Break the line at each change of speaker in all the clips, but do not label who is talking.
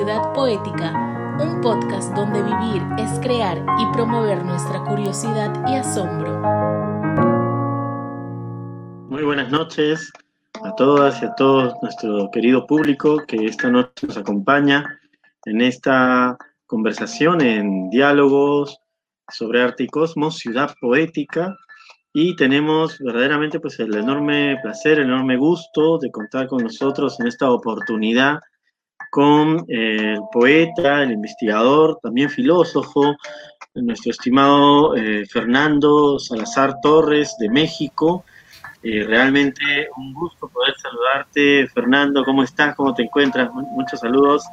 Ciudad Poética, un podcast donde vivir es crear y promover nuestra curiosidad y asombro.
Muy buenas noches a todas y a todos nuestro querido público que esta noche nos acompaña en esta conversación en diálogos sobre arte y cosmos, Ciudad Poética, y tenemos verdaderamente pues el enorme placer, el enorme gusto de contar con nosotros en esta oportunidad con el poeta, el investigador, también filósofo, nuestro estimado eh, Fernando Salazar Torres de México. Eh, realmente un gusto poder saludarte, Fernando. ¿Cómo estás? ¿Cómo te encuentras? Muchos saludos.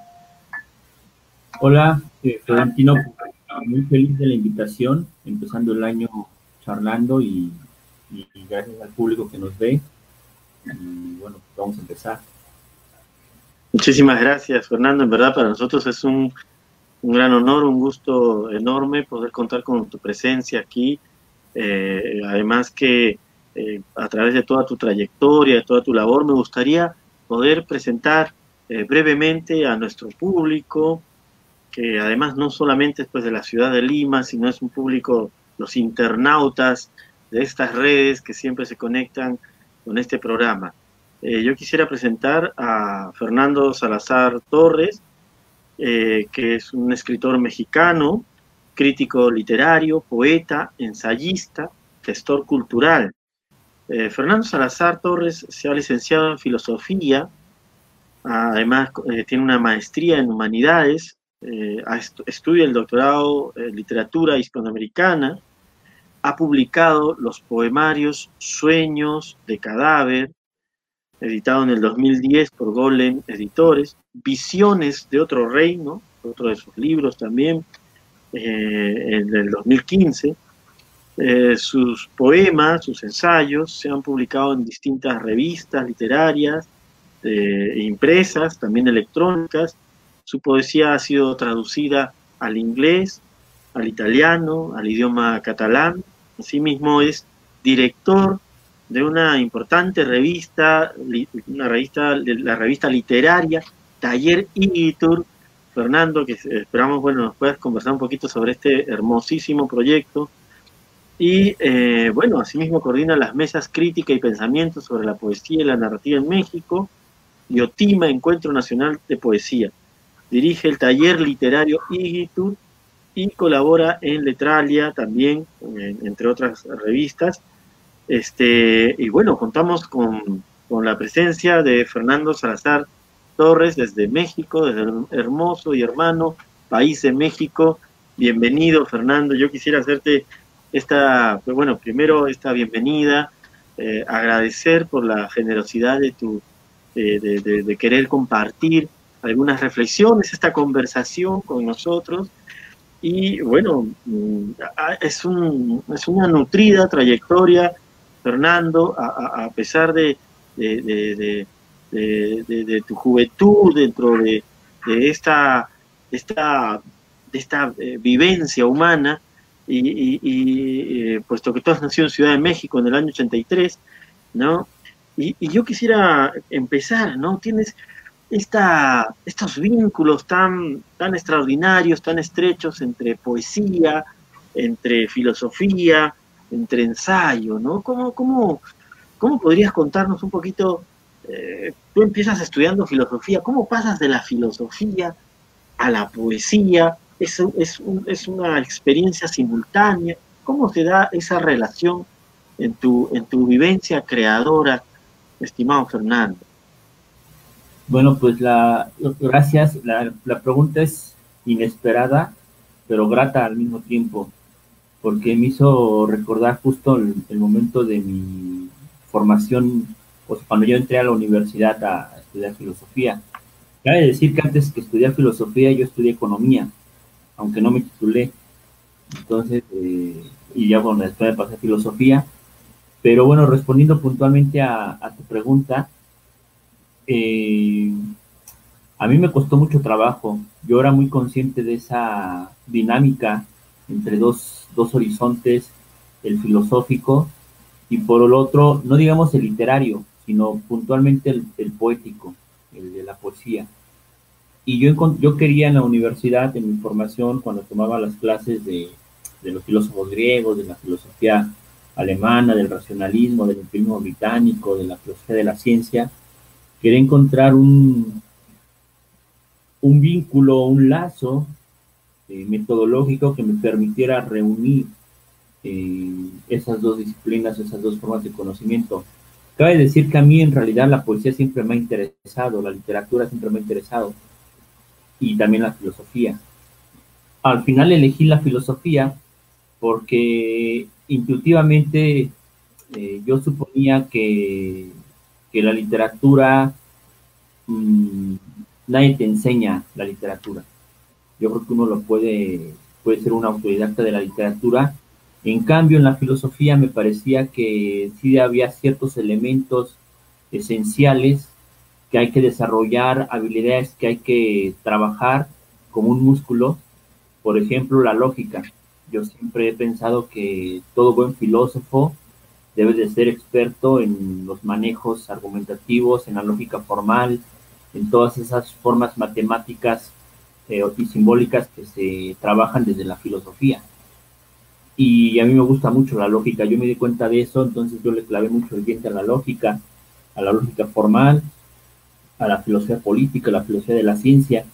Hola, eh, Florentino. Muy feliz de la invitación, empezando el año charlando y, gracias al público que nos ve. Y bueno, vamos a empezar.
Muchísimas gracias, Fernando. En verdad, para nosotros es un, gran honor, un gusto enorme poder contar con tu presencia aquí. Eh, además que eh, a través de toda tu trayectoria, de toda tu labor, me gustaría poder presentar eh, brevemente a nuestro público, que además no solamente es pues, de la ciudad de Lima, sino es un público los internautas de estas redes que siempre se conectan con este programa. Eh, yo quisiera presentar a Fernando Salazar Torres, eh, que es un escritor mexicano, crítico literario, poeta, ensayista, gestor cultural. Eh, Fernando Salazar Torres se ha licenciado en filosofía, además tiene una maestría en humanidades, estudia el doctorado en literatura hispanoamericana, ha publicado los poemarios Sueños de Cadáver, editado en el 2010 por Golem Editores, Visiones de otro reino, otro de sus libros también, eh, en el 2015. Eh, sus poemas, sus ensayos se han publicado en distintas revistas literarias, e impresas, también electrónicas. Su poesía ha sido traducida al inglés, al italiano, al idioma catalán, Asimismo es director de una importante revista, una revista, la revista literaria, Taller Igitur. Fernando, que esperamos, bueno, nos puedas conversar un poquito sobre este hermosísimo proyecto. Y eh, bueno, asimismo coordina las mesas crítica y pensamiento sobre la poesía y la narrativa en México y Otima Encuentro Nacional de Poesía. Dirige el taller literario Igitur y colabora en Letralia también, entre otras revistas. Este, y bueno, contamos con, la presencia de Fernando Salazar Torres desde México, desde el hermoso y hermano país de México. Bienvenido, Fernando. Yo quisiera hacerte esta, pues bueno, primero esta bienvenida, eh, agradecer por la generosidad de tu, de querer compartir algunas reflexiones, esta conversación con nosotros y bueno, mm, es, un, es una nutrida trayectoria, Fernando, a, pesar de, tu juventud dentro de, esta, esta, esta eh, vivencia humana, y, eh, puesto que tú has nacido en Ciudad de México en el año 83, ¿no? Y, y yo quisiera empezar, ¿no? Tienes esta, estos vínculos tan, tan extraordinarios, tan estrechos entre poesía, entre filosofía, entre ensayo, ¿no? ¿Cómo, cómo, cómo podrías contarnos un poquito? Eh, tú empiezas estudiando filosofía, ¿cómo pasas de la filosofía a la poesía? Es, es, es una experiencia simultánea. ¿Cómo se da esa relación en tu, en tu vivencia creadora, estimado Fernando?
Bueno, pues la, gracias. La, pregunta es inesperada, pero grata al mismo tiempo, porque me hizo recordar justo el, momento de mi formación, pues cuando yo entré a la universidad a, estudiar filosofía. Cabe decir que antes que estudiar filosofía yo estudié economía, aunque no me titulé. Entonces, eh, y ya bueno, después me pasé a filosofía. Pero bueno, respondiendo puntualmente a tu pregunta, eh, a mí me costó mucho trabajo. Yo era muy consciente de esa dinámica entre dos, horizontes, el filosófico y por el otro, no digamos el literario, sino puntualmente el, poético, el de la poesía. Y yo, yo quería en la universidad, en mi formación, cuando tomaba las clases de, de los filósofos griegos, de la filosofía alemana, del racionalismo, del empirismo británico, de la filosofía de la ciencia, quería encontrar un, un vínculo, un lazo eh, metodológico que me permitiera reunir eh, esas dos disciplinas, esas dos formas de conocimiento. Cabe decir que a mí en realidad la poesía siempre me ha interesado, la literatura siempre me ha interesado y también la filosofía. Al final elegí la filosofía porque intuitivamente eh, yo suponía que, que la literatura, mmm, nadie te enseña la literatura. Yo creo que uno lo puede, puede ser un autodidacta de la literatura. En cambio, en la filosofía me parecía que sí había ciertos elementos esenciales que hay que desarrollar, habilidades que hay que trabajar como un músculo. Por ejemplo, la lógica. Yo siempre he pensado que todo buen filósofo debe de ser experto en los manejos argumentativos, en la lógica formal, en todas esas formas matemáticas eh, y simbólicas que se trabajan desde la filosofía. Y a mí me gusta mucho la lógica, yo me di cuenta de eso, entonces yo le clavé mucho el diente a la lógica, a la lógica formal, a la filosofía política, a la filosofía de la ciencia,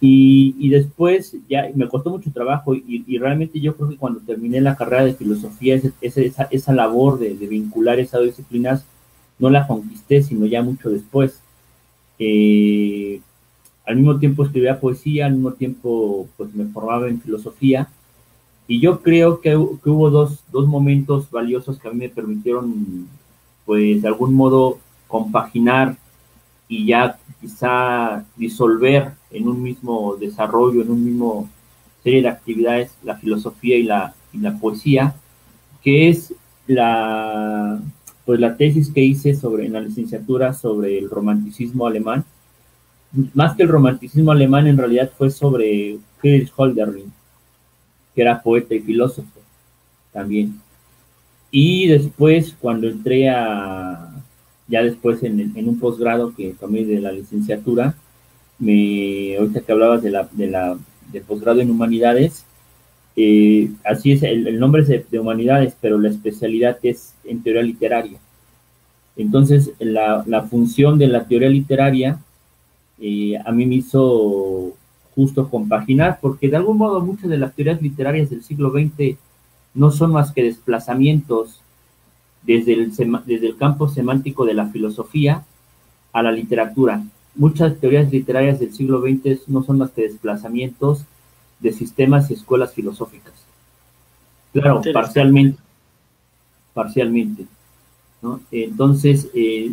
y, después ya me costó mucho trabajo y, realmente yo creo que cuando terminé la carrera de filosofía, esa, esa, labor de, vincular esas disciplinas no la conquisté, sino ya mucho después. Eh, al mismo tiempo escribía poesía, al mismo tiempo pues me formaba en filosofía y yo creo que, que hubo dos, dos momentos valiosos que a mí me permitieron pues de algún modo compaginar y ya quizá disolver en un mismo desarrollo, en un mismo serie de actividades, la filosofía y la, y la poesía, que es la, pues la tesis que hice sobre, en la licenciatura sobre el romanticismo alemán. Más que el romanticismo alemán, en realidad fue sobre Friedrich Holderlin, que era poeta y filósofo también. Y después, cuando entré a, ya después en, un posgrado que tomé de la licenciatura, me, ahorita que hablabas de la, de la, del posgrado en humanidades, eh, así es, el, nombre es de, humanidades, pero la especialidad es en teoría literaria. Entonces, la función de la teoría literaria eh, a mí me hizo justo compaginar, porque de algún modo muchas de las teorías literarias del siglo XX no son más que desplazamientos desde el, desde el campo semántico de la filosofía a la literatura. Muchas teorías literarias del siglo XX no son más que desplazamientos de sistemas y escuelas filosóficas. Claro, parcialmente. Parcialmente. Entonces, eh,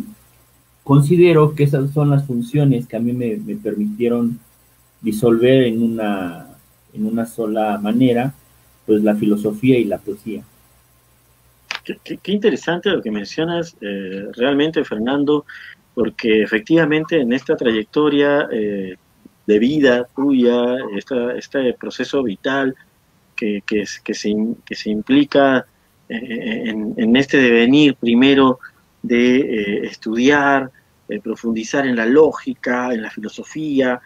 considero que esas son las funciones que a mí me, permitieron disolver en una, en una sola manera, pues la filosofía y la poesía.
Qué, interesante lo que mencionas eh, realmente, Fernando, porque efectivamente en esta trayectoria eh, de vida tuya, este proceso vital que, que, se, que se, implica eh, en, este devenir primero de estudiar, profundizar en la lógica, en la filosofía,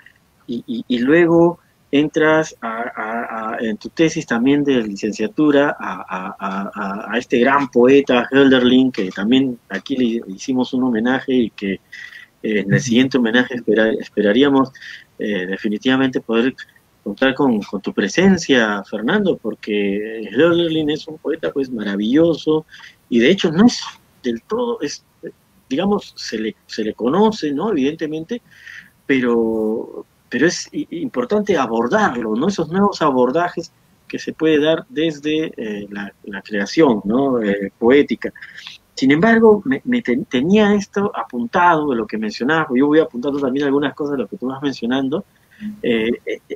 y luego entras a, en tu tesis también de licenciatura a, este gran poeta Hölderlin, que también aquí le hicimos un homenaje y que eh, en el siguiente homenaje esperaríamos eh, definitivamente poder contar con, tu presencia, Fernando, porque Hölderlin es un poeta pues maravilloso y de hecho no es del todo, es, digamos, se le, se le conoce, ¿no? Evidentemente, pero pero es importante abordarlo. Esos nuevos abordajes que se puede dar desde eh, la, creación. Eh, poética. Sin embargo, me, tenía esto apuntado de lo que mencionaba, yo voy apuntando también algunas cosas de lo que tú vas mencionando. Eh,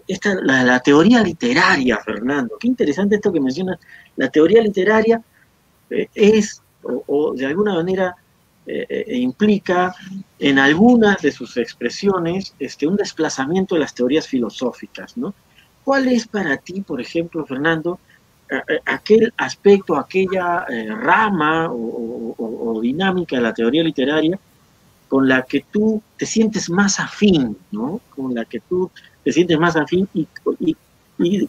esta, la, teoría literaria, Fernando, qué interesante esto que mencionas. La teoría literaria es, o de alguna manera, eh, eh, implica en algunas de sus expresiones este, un desplazamiento de las teorías filosóficas. ¿no? ¿Cuál es para ti, por ejemplo, Fernando, aquel aspecto, aquella eh, rama o, dinámica de la teoría literaria con la que tú te sientes más afín, ¿no? Con la que tú te sientes más afín y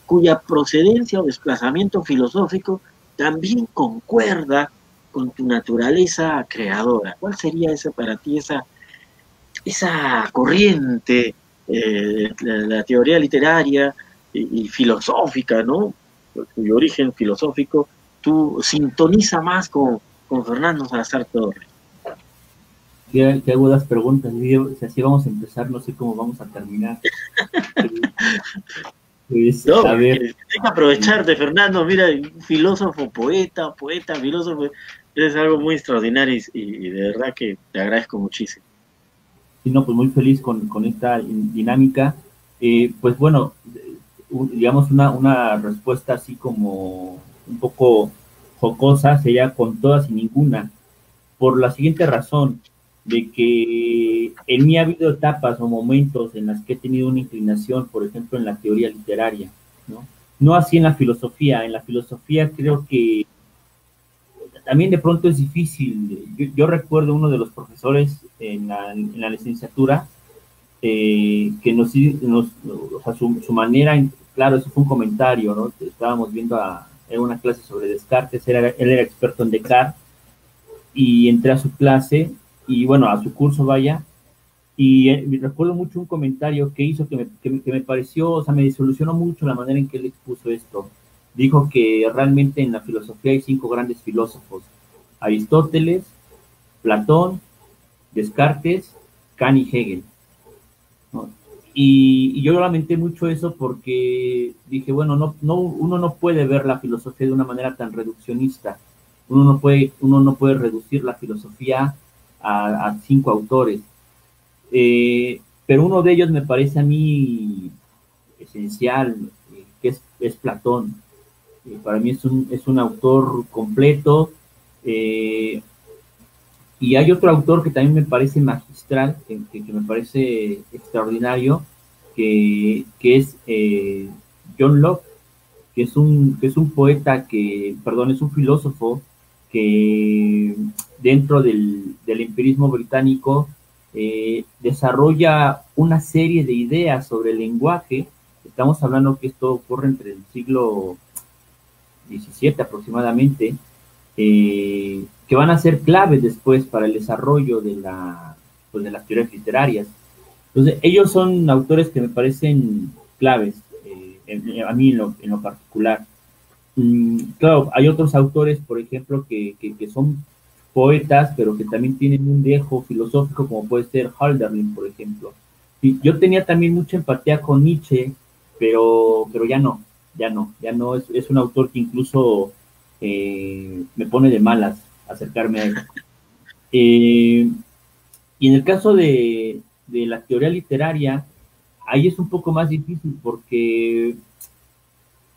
cuya procedencia o desplazamiento filosófico también concuerda con tu naturaleza creadora. ¿Cuál sería esa para ti, esa, esa corriente, eh, la, teoría literaria y, filosófica, ¿no? cuyo origen filosófico, tú sintoniza más con, con Fernando Salazar Torres?
Qué, qué agudas preguntas. Si así vamos a empezar, no sé cómo vamos a terminar.
Pues, no, a ver. Hay que aprovecharte, Fernando. Mira, filósofo, poeta, poeta, filósofo. Es algo muy extraordinario y, de verdad que te agradezco muchísimo.
Sí, no, pues muy feliz con, con esta dinámica. Eh, pues bueno, digamos una, una respuesta así como un poco jocosa sería con todas y ninguna, por la siguiente razón, de que en mí ha habido etapas o momentos en las que he tenido una inclinación, por ejemplo, en la teoría literaria, ¿no? No así en la filosofía, en la filosofía creo que también de pronto es difícil. Yo, recuerdo uno de los profesores en la, en la licenciatura eh, que nos, nos o sea, su, su, manera, claro, eso fue un comentario, ¿no? Estábamos viendo a, en una clase sobre Descartes, era, él era experto en Descartes, y entré a su clase, y bueno, a su curso vaya, y eh, recuerdo mucho un comentario que hizo que me, que, que me pareció, o sea, me disolucionó mucho la manera en que él expuso esto dijo que realmente en la filosofía hay cinco grandes filósofos, Aristóteles, Platón, Descartes, Kant y Hegel. Y, yo lamenté mucho eso porque dije, bueno, no, no, uno no puede ver la filosofía de una manera tan reduccionista. Uno no puede, uno no puede reducir la filosofía a, cinco autores. Eh, pero uno de ellos me parece a mí esencial, eh, que es, es Platón. Eh, para mí es un, es un autor completo. Eh, y hay otro autor que también me parece magistral, que, me parece extraordinario, que, que es eh, John Locke, que es, un, que es un poeta que, perdón, es un filósofo que dentro del, del empirismo británico desarrolla una serie de ideas sobre el lenguaje. Estamos hablando que esto ocurre entre el siglo 17 aproximadamente, eh, que van a ser claves después para el desarrollo de, la, pues de las teorías literarias. Entonces, ellos son autores que me parecen claves, eh, a mí en lo, en lo particular. Mm, claro, hay otros autores, por ejemplo, que, que, son poetas, pero que también tienen un viejo filosófico, como puede ser Halderlin, por ejemplo. Y yo tenía también mucha empatía con Nietzsche, pero, pero ya no ya no, ya no, es, es un autor que incluso eh, me pone de malas acercarme a él. Eh, y en el caso de, de, la teoría literaria, ahí es un poco más difícil porque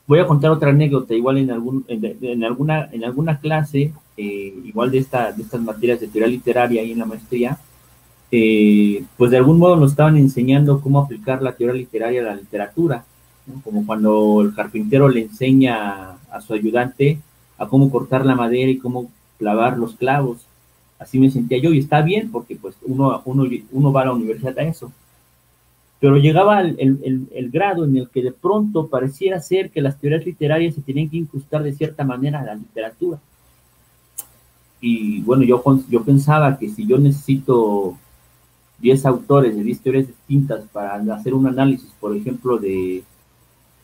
voy a contar otra anécdota, igual en, algún, en, alguna, en alguna clase, eh, igual de, esta, de estas materias de teoría literaria ahí en la maestría, pues de algún modo nos estaban enseñando cómo aplicar la teoría literaria a la literatura como cuando el carpintero le enseña a su ayudante a cómo cortar la madera y cómo clavar los clavos. Así me sentía yo y está bien porque pues uno, uno, uno va a la universidad a eso. Pero llegaba el, el, el, grado en el que de pronto pareciera ser que las teorías literarias se tenían que incrustar de cierta manera a la literatura. Y bueno, yo, yo pensaba que si yo necesito 10 autores de 10 teorías distintas para hacer un análisis, por ejemplo, de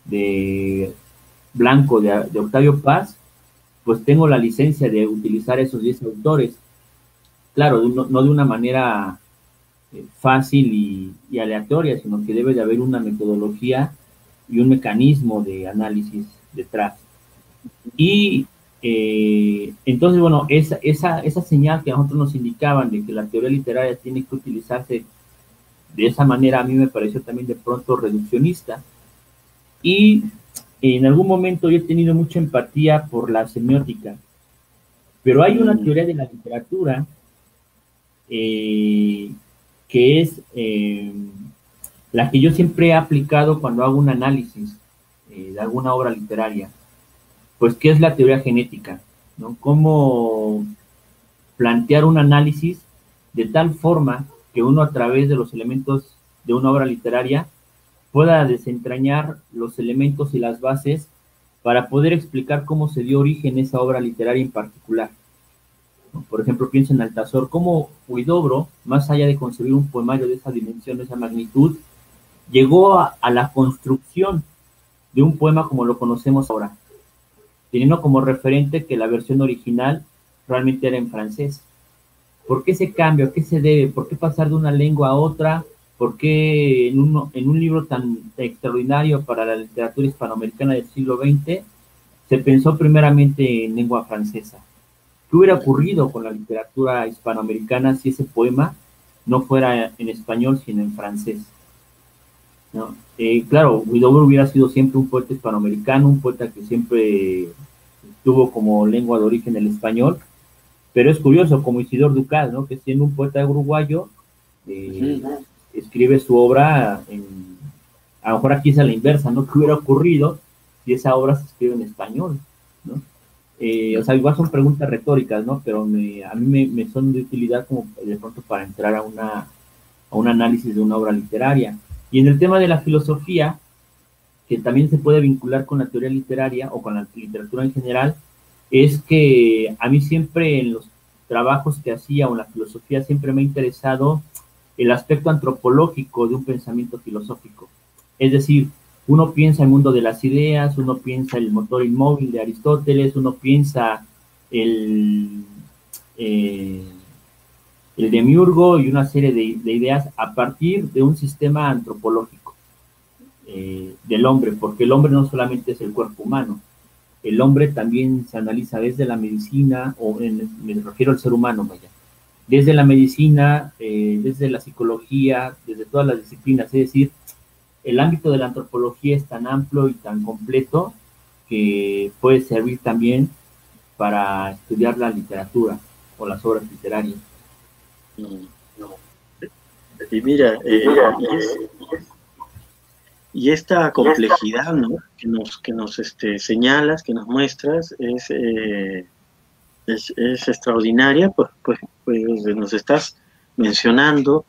de Blanco de, Octavio Paz, pues tengo la licencia de utilizar esos 10 autores. Claro, no, de una manera eh, fácil y, aleatoria, sino que debe de haber una metodología y un mecanismo de análisis detrás. Y eh, entonces, bueno, esa, esa, esa señal que a nosotros nos indicaban de que la teoría literaria tiene que utilizarse de esa manera, a mí me pareció también de pronto reduccionista y en algún momento yo he tenido mucha empatía por la semiótica, pero hay una mm. teoría de la literatura eh, que es eh, la que yo siempre he aplicado cuando hago un análisis eh, de alguna obra literaria, pues que es la teoría genética, ¿no? Cómo plantear un análisis de tal forma que uno a través de los elementos de una obra literaria pueda desentrañar los elementos y las bases para poder explicar cómo se dio origen esa obra literaria en particular. Por ejemplo, pienso en Altazor, cómo Huidobro, más allá de concebir un poemario de esa dimensión, de esa magnitud, llegó a, a la construcción de un poema como lo conocemos ahora, teniendo como referente que la versión original realmente era en francés. ¿Por qué ese cambio? ¿A qué se debe? ¿Por qué pasar de una lengua a otra? ¿Por qué en un, libro tan extraordinario para la literatura hispanoamericana del siglo XX se pensó primeramente en lengua francesa? ¿Qué hubiera ocurrido con la literatura hispanoamericana si ese poema no fuera en español, sino en francés? ¿No? Eh, claro, Huidobro hubiera sido siempre un poeta hispanoamericano, un poeta que siempre tuvo como lengua de origen el español, pero es curioso, como Isidor Ducal, ¿no? que siendo un poeta uruguayo, eh, escribe su obra, en, a lo mejor aquí es a la inversa, ¿no? ¿Qué hubiera ocurrido si esa obra se escribe en español? ¿no? Eh, o sea, igual son preguntas retóricas, ¿no? Pero a mí me, son de utilidad como de pronto para entrar a, una, a un análisis de una obra literaria. Y en el tema de la filosofía, que también se puede vincular con la teoría literaria o con la literatura en general, es que a mí siempre en los trabajos que hacía o en la filosofía siempre me ha interesado el aspecto antropológico de un pensamiento filosófico. Es decir, uno piensa el mundo de las ideas, uno piensa el motor inmóvil de Aristóteles, uno piensa el, eh, demiurgo y una serie de, ideas a partir de un sistema antropológico eh, del hombre, porque el hombre no solamente es el cuerpo humano, el hombre también se analiza desde la medicina, o me refiero al ser humano, vaya, desde la medicina, eh, desde la psicología, desde todas las disciplinas. Es decir, el ámbito de la antropología es tan amplio y tan completo que puede servir también para estudiar la literatura o las obras literarias.
Y mira, eh, y, esta complejidad que nos, que nos este, señalas, que nos muestras, es... Eh, es, extraordinaria, pues, pues, pues, nos estás mencionando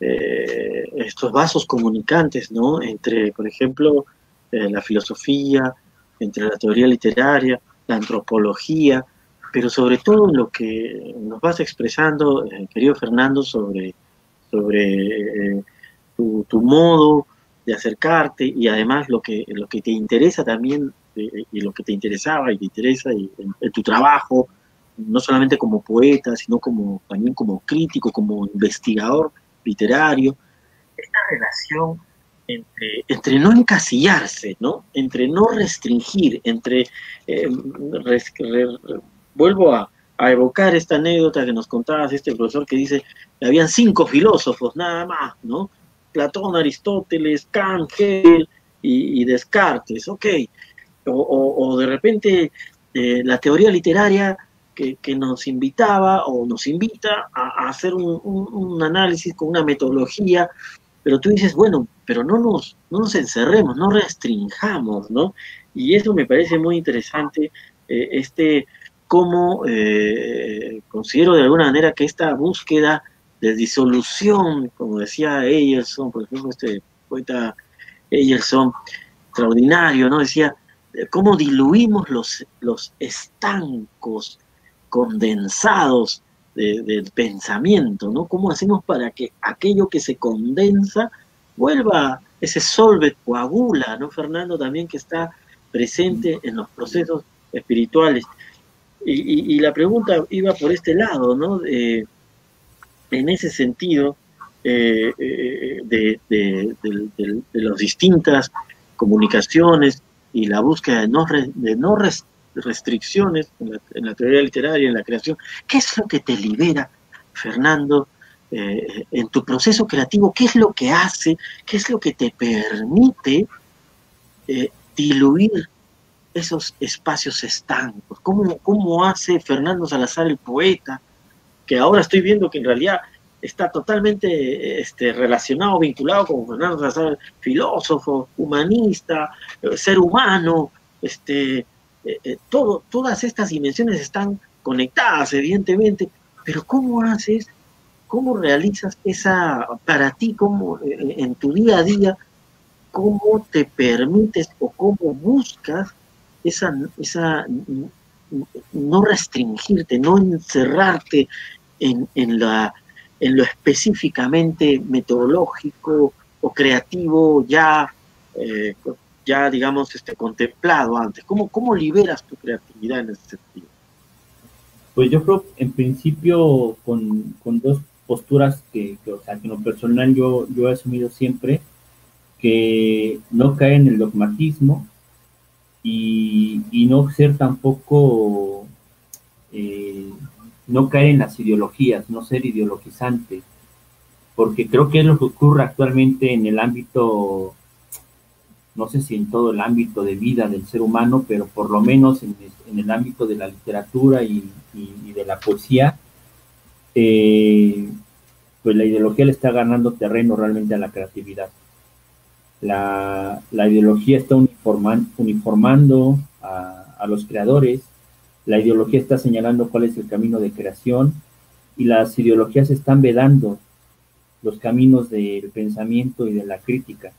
eh, estos vasos comunicantes, ¿no? Entre, por ejemplo, eh, la filosofía, entre la teoría literaria, la antropología, pero sobre todo lo que nos vas expresando, eh, querido Fernando, sobre, sobre tu, tu, modo de acercarte y además lo que, lo que te interesa también y lo que te interesaba y te interesa y en tu trabajo, no solamente como poeta, sino como, también como crítico, como investigador literario, esta relación entre, entre no encasillarse, ¿no? entre no restringir, entre, eh, vuelvo a, evocar esta anécdota que nos contabas, este profesor que dice, que habían cinco filósofos nada más, ¿no? Platón, Aristóteles, Kant, y, Descartes, ok. O, de repente eh, la teoría literaria que, nos invitaba o nos invita a, hacer un, análisis con una metodología, pero tú dices, bueno, pero no nos, no nos encerremos, no restringamos, ¿no? Y eso me parece muy interesante, eh, este, cómo eh, considero de alguna manera que esta búsqueda de disolución, como decía Eyerson, por ejemplo, este poeta Eyerson, extraordinario, ¿no? Decía, cómo diluimos los, los estancos condensados del pensamiento, ¿no? ¿Cómo hacemos para que aquello que se condensa vuelva, ese solvet coagula, ¿no, Fernando? También que está presente en los procesos espirituales. Y, la pregunta iba por este lado, ¿no? en ese sentido, eh, eh, de, de, las distintas comunicaciones y la búsqueda de no, de no restricciones en la, teoría literaria, en la creación. ¿Qué es lo que te libera, Fernando, eh, en tu proceso creativo? ¿Qué es lo que hace? ¿Qué es lo que te permite eh, diluir esos espacios estancos? ¿Cómo, ¿Cómo hace Fernando Salazar el poeta? Que ahora estoy viendo que en realidad está totalmente este, relacionado, vinculado con Fernando Salazar, filósofo, humanista, eh, ser humano, este, eh, eh, todo, todas estas dimensiones están conectadas, evidentemente, pero ¿cómo haces ¿cómo realizas esa, para ti, cómo, en tu día a día, cómo te permites o cómo buscas esa, esa no restringirte, no encerrarte en, en, la, en lo específicamente metodológico o creativo ya, eh, ya digamos, este, contemplado antes? ¿Cómo, ¿Cómo liberas tu creatividad en ese sentido?
Pues yo creo, en principio, con, con dos posturas que, o sea, que en lo personal yo, yo he asumido siempre, que no cae en el dogmatismo y, y no ser tampoco, eh, no caer en las ideologías, no ser ideologizante, porque creo que es lo que ocurre actualmente en el ámbito, no sé si en todo el ámbito de vida del ser humano, pero por lo menos en, el ámbito de la literatura y, de la poesía, eh, pues la ideología le está ganando terreno realmente a la creatividad. La, ideología está uniformando a, los creadores, la ideología está señalando cuál es el camino de creación y las ideologías están vedando los caminos del pensamiento y de la crítica,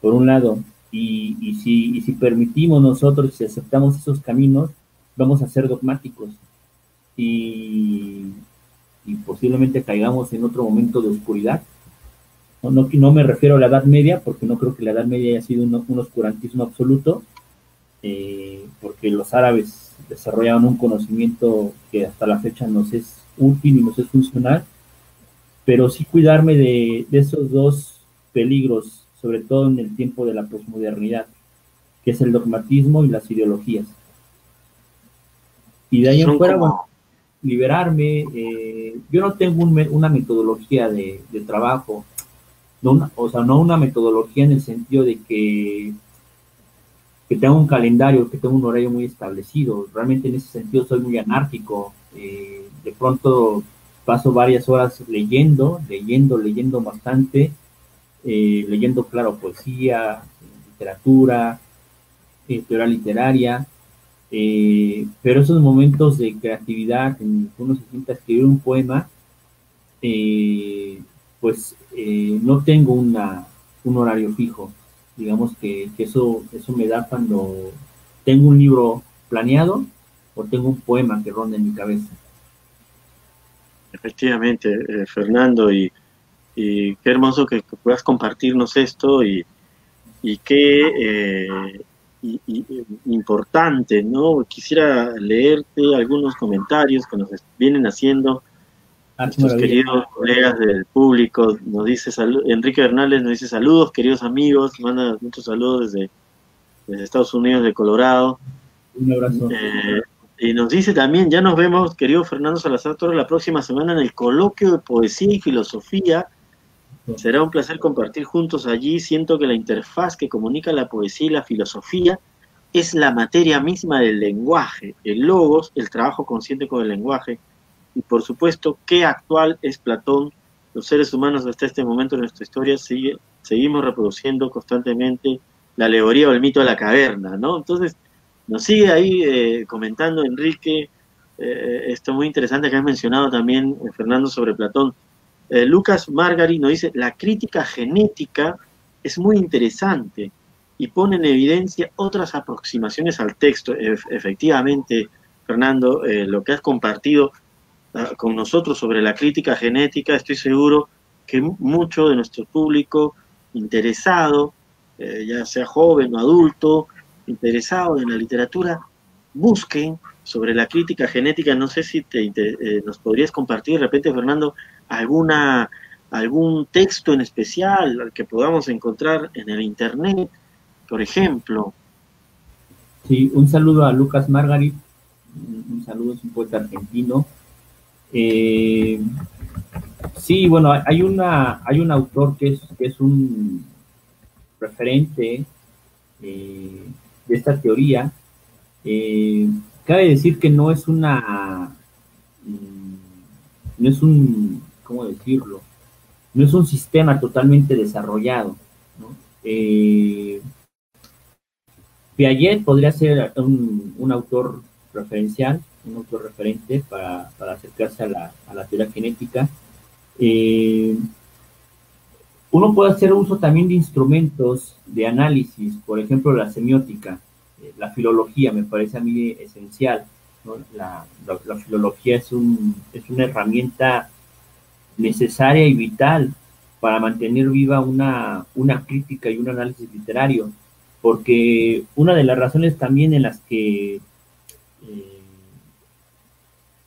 por un lado, y, si, permitimos nosotros, si aceptamos esos caminos, vamos a ser dogmáticos y, posiblemente caigamos en otro momento de oscuridad. No, no, me refiero a la Edad Media, porque no creo que la Edad Media haya sido un, oscurantismo absoluto, eh, porque los árabes desarrollaron un conocimiento que hasta la fecha nos es útil y nos es funcional, pero sí cuidarme de, esos dos peligros, sobre todo en el tiempo de la posmodernidad, que es el dogmatismo y las ideologías. Y de ahí en fuera, liberarme. Eh, yo no tengo una metodología de, de trabajo no o sea, no una metodología en el sentido de que, que tenga un calendario, que tenga un horario muy establecido. Realmente en ese sentido soy muy anárquico. Eh, de pronto paso varias horas leyendo, leyendo, leyendo bastante, eh, leyendo, claro, poesía, literatura, eh, teoría literaria, pero esos momentos de creatividad en que uno se sienta a escribir un poema, pues eh, no tengo una, un horario fijo. Digamos que, eso, eso me da cuando tengo un libro planeado o tengo un poema que ronda en mi cabeza.
Efectivamente, eh, Fernando, y, qué hermoso que, puedas compartirnos esto y, y qué eh, importante, ¿no? Quisiera leerte algunos comentarios que nos vienen haciendo Ah, Nuestros queridos colegas del público, nos dice Enrique Bernales nos dice saludos, queridos amigos, manda muchos saludos desde, Estados Unidos, de Colorado.
Un abrazo.
Eh, y nos dice también, ya nos vemos, querido Fernando Salazar Torres, la próxima semana en el coloquio de poesía y filosofía. Será un placer compartir juntos allí. Siento que la interfaz que comunica la poesía y la filosofía es la materia misma del lenguaje, el logos, el trabajo consciente con el lenguaje y por supuesto, qué actual es Platón. Los seres humanos hasta este momento de nuestra historia seguimos reproduciendo constantemente la alegoría o el mito de la caverna, ¿no? Entonces, nos sigue ahí eh, comentando Enrique, eh, esto muy interesante que has mencionado también, eh, Fernando, sobre Platón. Lucas Margari nos dice, la crítica genética es muy interesante y pone en evidencia otras aproximaciones al texto. efectivamente, Fernando, lo que has compartido Ah, con nosotros sobre la crítica genética, estoy seguro que mucho de nuestro público interesado, eh, ya sea joven o adulto, interesado en la literatura, busquen sobre la crítica genética. No sé si te, eh, nos podrías compartir de repente, Fernando, alguna, algún texto en especial que podamos encontrar en el Internet, por ejemplo.
Sí, un saludo a Lucas Margarit, un saludo, es un poeta argentino, eh, sí, bueno, hay, una, hay un autor que es, que es un referente eh, de esta teoría. Eh, cabe decir que no es una, mm, no es un, ¿cómo decirlo? No es un sistema totalmente desarrollado. ¿no? Piaget podría ser un, autor referencial, un autor referente para, acercarse a la, teoría genética. Eh, uno puede hacer uso también de instrumentos de análisis, por ejemplo, la semiótica, eh, la filología me parece a mí esencial. La, filología es una herramienta necesaria y vital para mantener viva una, una crítica y un análisis literario, porque una de las razones también en las que eh,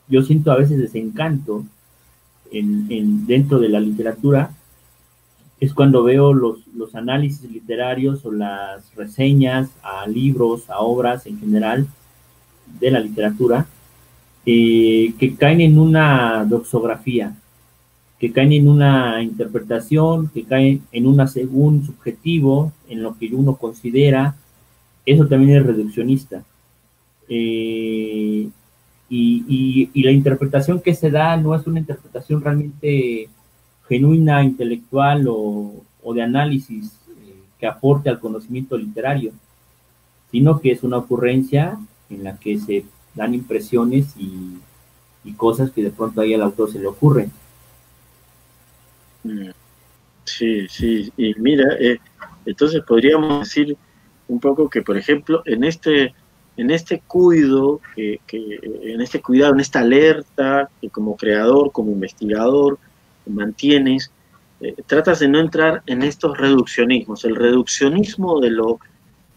yo siento a veces desencanto en, dentro de la literatura es cuando veo los, análisis literarios o las reseñas a libros, a obras en general de la literatura, eh, que caen en una doxografía, que caen en una interpretación, que caen en una según subjetivo, en lo que uno considera, eso también es reduccionista. Eh, y, y, la interpretación que se da no es una interpretación realmente genuina, intelectual o, de análisis eh, que aporte al conocimiento literario, sino que es una ocurrencia en la que se dan impresiones y, cosas que de pronto ahí al autor se le ocurren.
Mm. Sí, sí, y mira, eh, entonces podríamos decir un poco que, por ejemplo, en este, en este cuido, que, en este cuidado, en esta alerta, que como creador, como investigador, mantienes, eh, tratas de no entrar en estos reduccionismos. El reduccionismo de lo,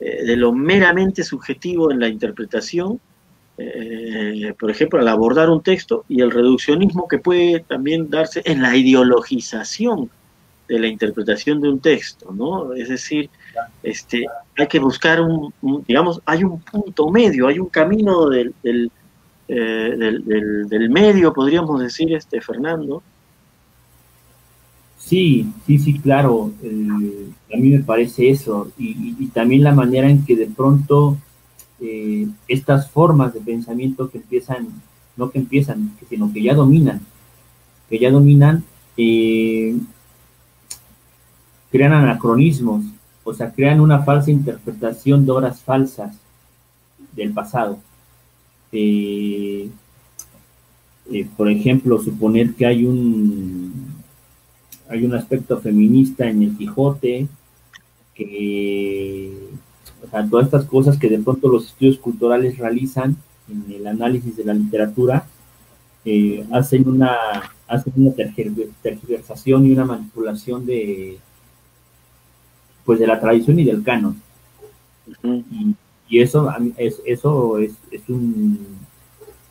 eh, de lo meramente subjetivo en la interpretación, eh, por ejemplo, al abordar un texto, y el reduccionismo que puede también darse en la ideologización de la interpretación de un texto, ¿no? Es decir, este, hay que buscar un, digamos, hay un punto medio, hay un camino del, del, del, del medio, podríamos decir, este, Fernando,
Sí, sí, sí, claro. Eh, a mí me parece eso. Y, también la manera en que de pronto eh, estas formas de pensamiento que empiezan, no que empiezan, sino que ya dominan, que ya dominan, eh, crean anacronismos, o sea, crean una falsa interpretación de obras falsas del pasado. por ejemplo, suponer que hay un hay un aspecto feminista en el Quijote, que, o sea, todas estas cosas que de pronto los estudios culturales realizan en el análisis de la literatura, eh, hacen una hacen una tergiversación y una manipulación de pues de la tradición y del canon. y, eso, es, eso es, es, un,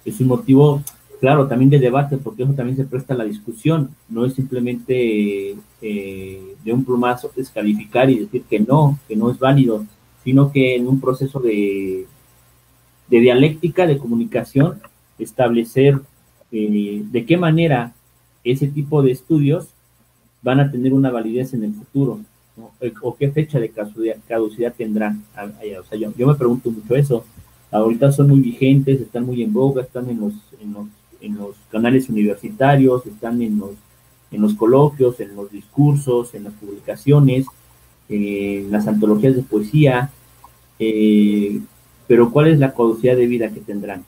es un motivo claro, también de debate, porque eso también se presta a la discusión, no es simplemente eh, de un plumazo descalificar y decir que no, que no es válido, sino que en un proceso de, de dialéctica, de comunicación, establecer eh, de qué manera ese tipo de estudios van a tener una validez en el futuro, o qué fecha de caducidad, tendrán. O sea, yo, me pregunto mucho eso. Ahorita son muy vigentes, están muy en boga, están en los, en los en los canales universitarios, están en los, en los coloquios, en los discursos, en las publicaciones, en las antologías de poesía, eh, pero ¿cuál es la caducidad de vida que tendrán?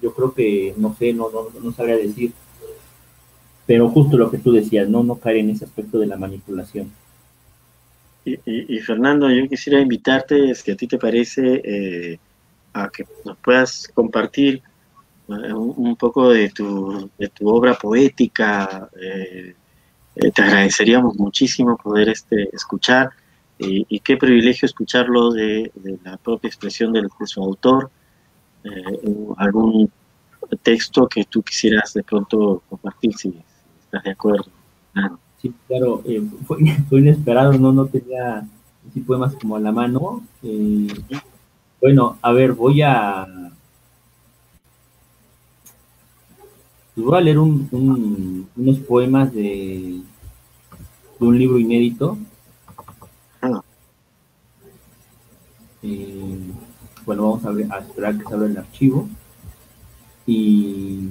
Yo, creo que, no sé, no, no, no sabría decir, pero justo lo que tú decías, no, no caer en ese aspecto de la manipulación.
Y, Fernando, yo quisiera invitarte, si a ti te parece, eh, a que nos puedas compartir un, poco de tu, de tu, obra poética. Eh, eh, te agradeceríamos muchísimo poder este, escuchar y, qué privilegio escucharlo de, la propia expresión de, su autor. Eh, algún texto que tú quisieras de pronto compartir, si, estás de acuerdo.
Sí, claro, fue, fue, inesperado, no, no tenía así poemas como a la mano. bueno, a ver, voy a voy a leer unos poemas de, un libro inédito. Ah. Eh, bueno, vamos a, ver, a esperar que se abra el archivo. Y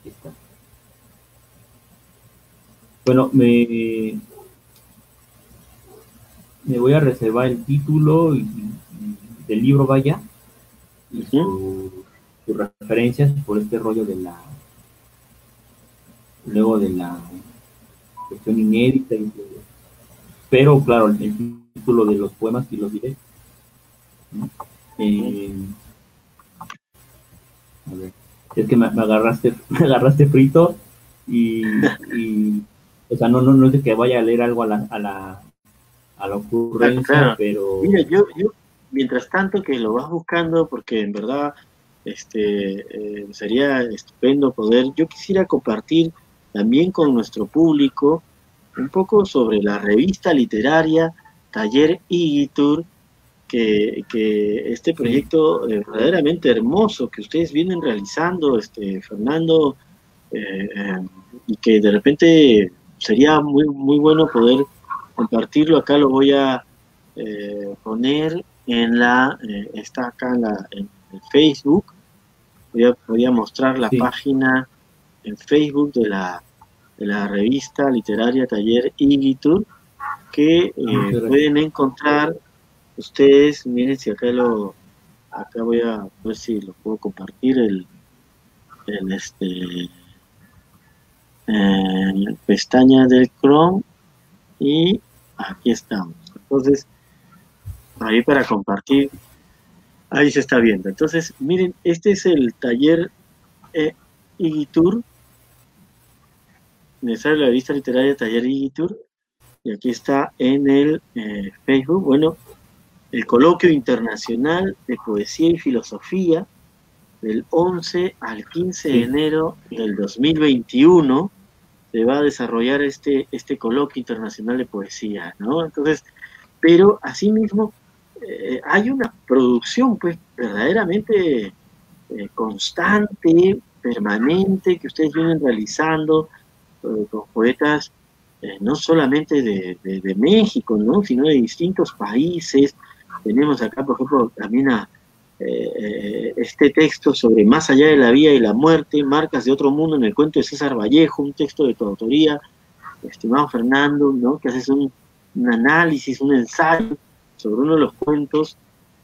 aquí está. Bueno, me, me voy a reservar el título del libro, vaya, y sus referencias por este rollo de la luego de la cuestión inédita, pero claro, el título de los poemas y los diré. Eh, a ver, es que me, agarraste, me agarraste frito y, o sea, no, no, no es de que vaya a leer algo a la, a la, a la ocurrencia, pero...
Mira, yo, yo, mientras tanto que lo vas buscando, porque en verdad este, eh, sería estupendo poder, yo quisiera compartir también con nuestro público un poco sobre la revista literaria Taller Igitur, que, que este proyecto eh, verdaderamente hermoso que ustedes vienen realizando, este, Fernando, eh, y que de repente sería muy, muy bueno poder compartirlo. Acá lo voy a poner en la, está acá en, la, en Facebook, voy a, mostrar la página en Facebook de la, de la revista literaria Taller Igitur que eh, pueden encontrar ustedes, miren si acá lo, acá voy a ver si lo puedo compartir el, el este eh, pestaña del Chrome y aquí estamos. Entonces, ahí para compartir Ahí se está viendo. Entonces, miren, este es el taller eh, Igitur. Me sale la vista literaria Taller Igitur. Y aquí está en el eh, Facebook. Bueno, el coloquio internacional de poesía y filosofía del 11 al 15 de enero del 2021 se va a desarrollar este, este coloquio internacional de poesía, ¿no? Entonces, pero asimismo eh, hay una producción pues verdaderamente eh, constante, permanente, que ustedes vienen realizando con poetas no solamente de, México, ¿no? sino de distintos países. Tenemos acá, por ejemplo, también este texto sobre Más allá de la vida y la muerte, Marcas de otro mundo en el cuento de César Vallejo, un texto de tu autoría, estimado Fernando, ¿no? que haces un, un análisis, un ensayo sobre uno de los cuentos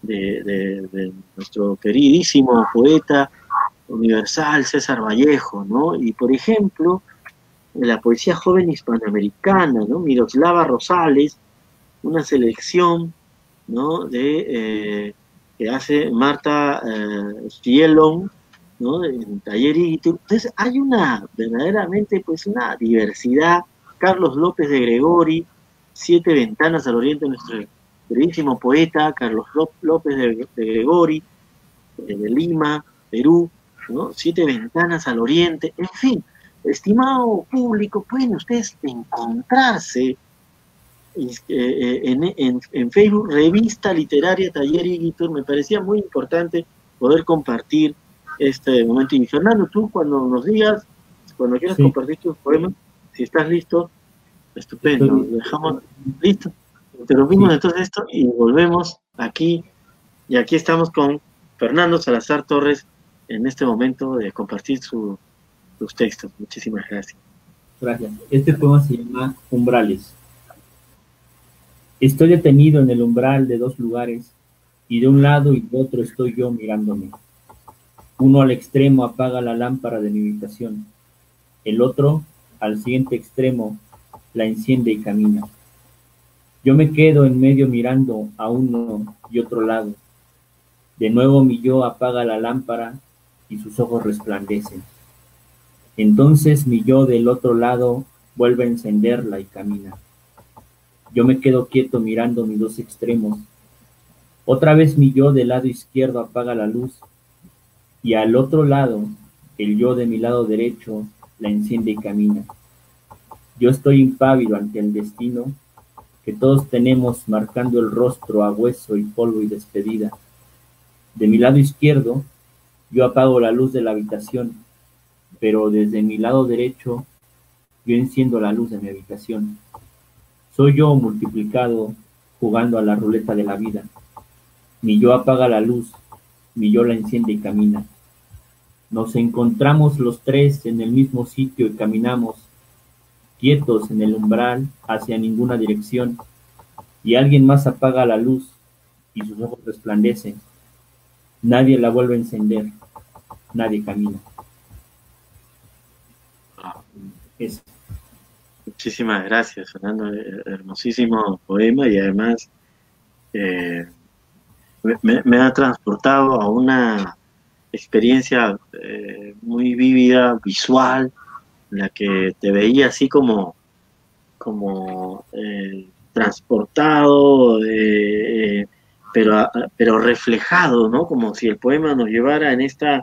de, nuestro queridísimo poeta universal César Vallejo, ¿no? Y por ejemplo, en la poesía joven hispanoamericana, ¿no? Miroslava Rosales, una selección, ¿no? De, eh, que hace Marta eh, ¿no? En Tallerito. Entonces hay una, verdaderamente, pues una diversidad. Carlos López de Gregori, Siete Ventanas al Oriente de nuestro queridísimo poeta Carlos López de, Gregori, eh, de Lima, Perú, ¿no? Siete Ventanas al Oriente, en fin, estimado público, pueden ustedes encontrarse eh, eh, en, en, Facebook, Revista Literaria Taller Igitur, me parecía muy importante poder compartir este momento. Y Fernando, tú cuando nos digas, cuando quieras compartir tus poemas, si estás listo, estupendo, lo dejamos listo. Interrumpimos entonces esto y volvemos aquí. Y aquí estamos con Fernando Salazar Torres en este momento de compartir sus textos. Muchísimas gracias.
Gracias. Este poema se llama Umbrales. Estoy detenido en el umbral de dos lugares y de un lado y de otro estoy yo mirándome. Uno al extremo apaga la lámpara de mi habitación. El otro, al siguiente extremo, la enciende y camina. Yo me quedo en medio mirando a uno y otro lado. De nuevo mi yo apaga la lámpara y sus ojos resplandecen. Entonces mi yo del otro lado vuelve a encenderla y camina. Yo me quedo quieto mirando mis dos extremos. Otra vez mi yo del lado izquierdo apaga la luz y al otro lado, el yo de mi lado derecho la enciende y camina. Yo estoy impávido ante el destino que todos tenemos marcando el rostro a hueso y polvo y despedida. De mi lado izquierdo, yo apago la luz de la habitación, pero desde mi lado derecho, yo enciendo la luz de mi habitación. Soy yo multiplicado jugando a la ruleta de la vida. Mi yo apaga la luz, mi yo la enciende y camina. Nos encontramos los tres en el mismo sitio y caminamos quietos en el umbral hacia ninguna dirección, y alguien más apaga la luz y sus ojos resplandecen. Nadie la vuelve a encender, nadie camina.
Muchísimas gracias, Fernando. Hermosísimo poema y además eh, me, ha transportado a una experiencia eh, muy vívida, visual, en la que te veía así como, como eh, transportado, pero, pero reflejado, ¿no? Como si el poema nos llevara en esta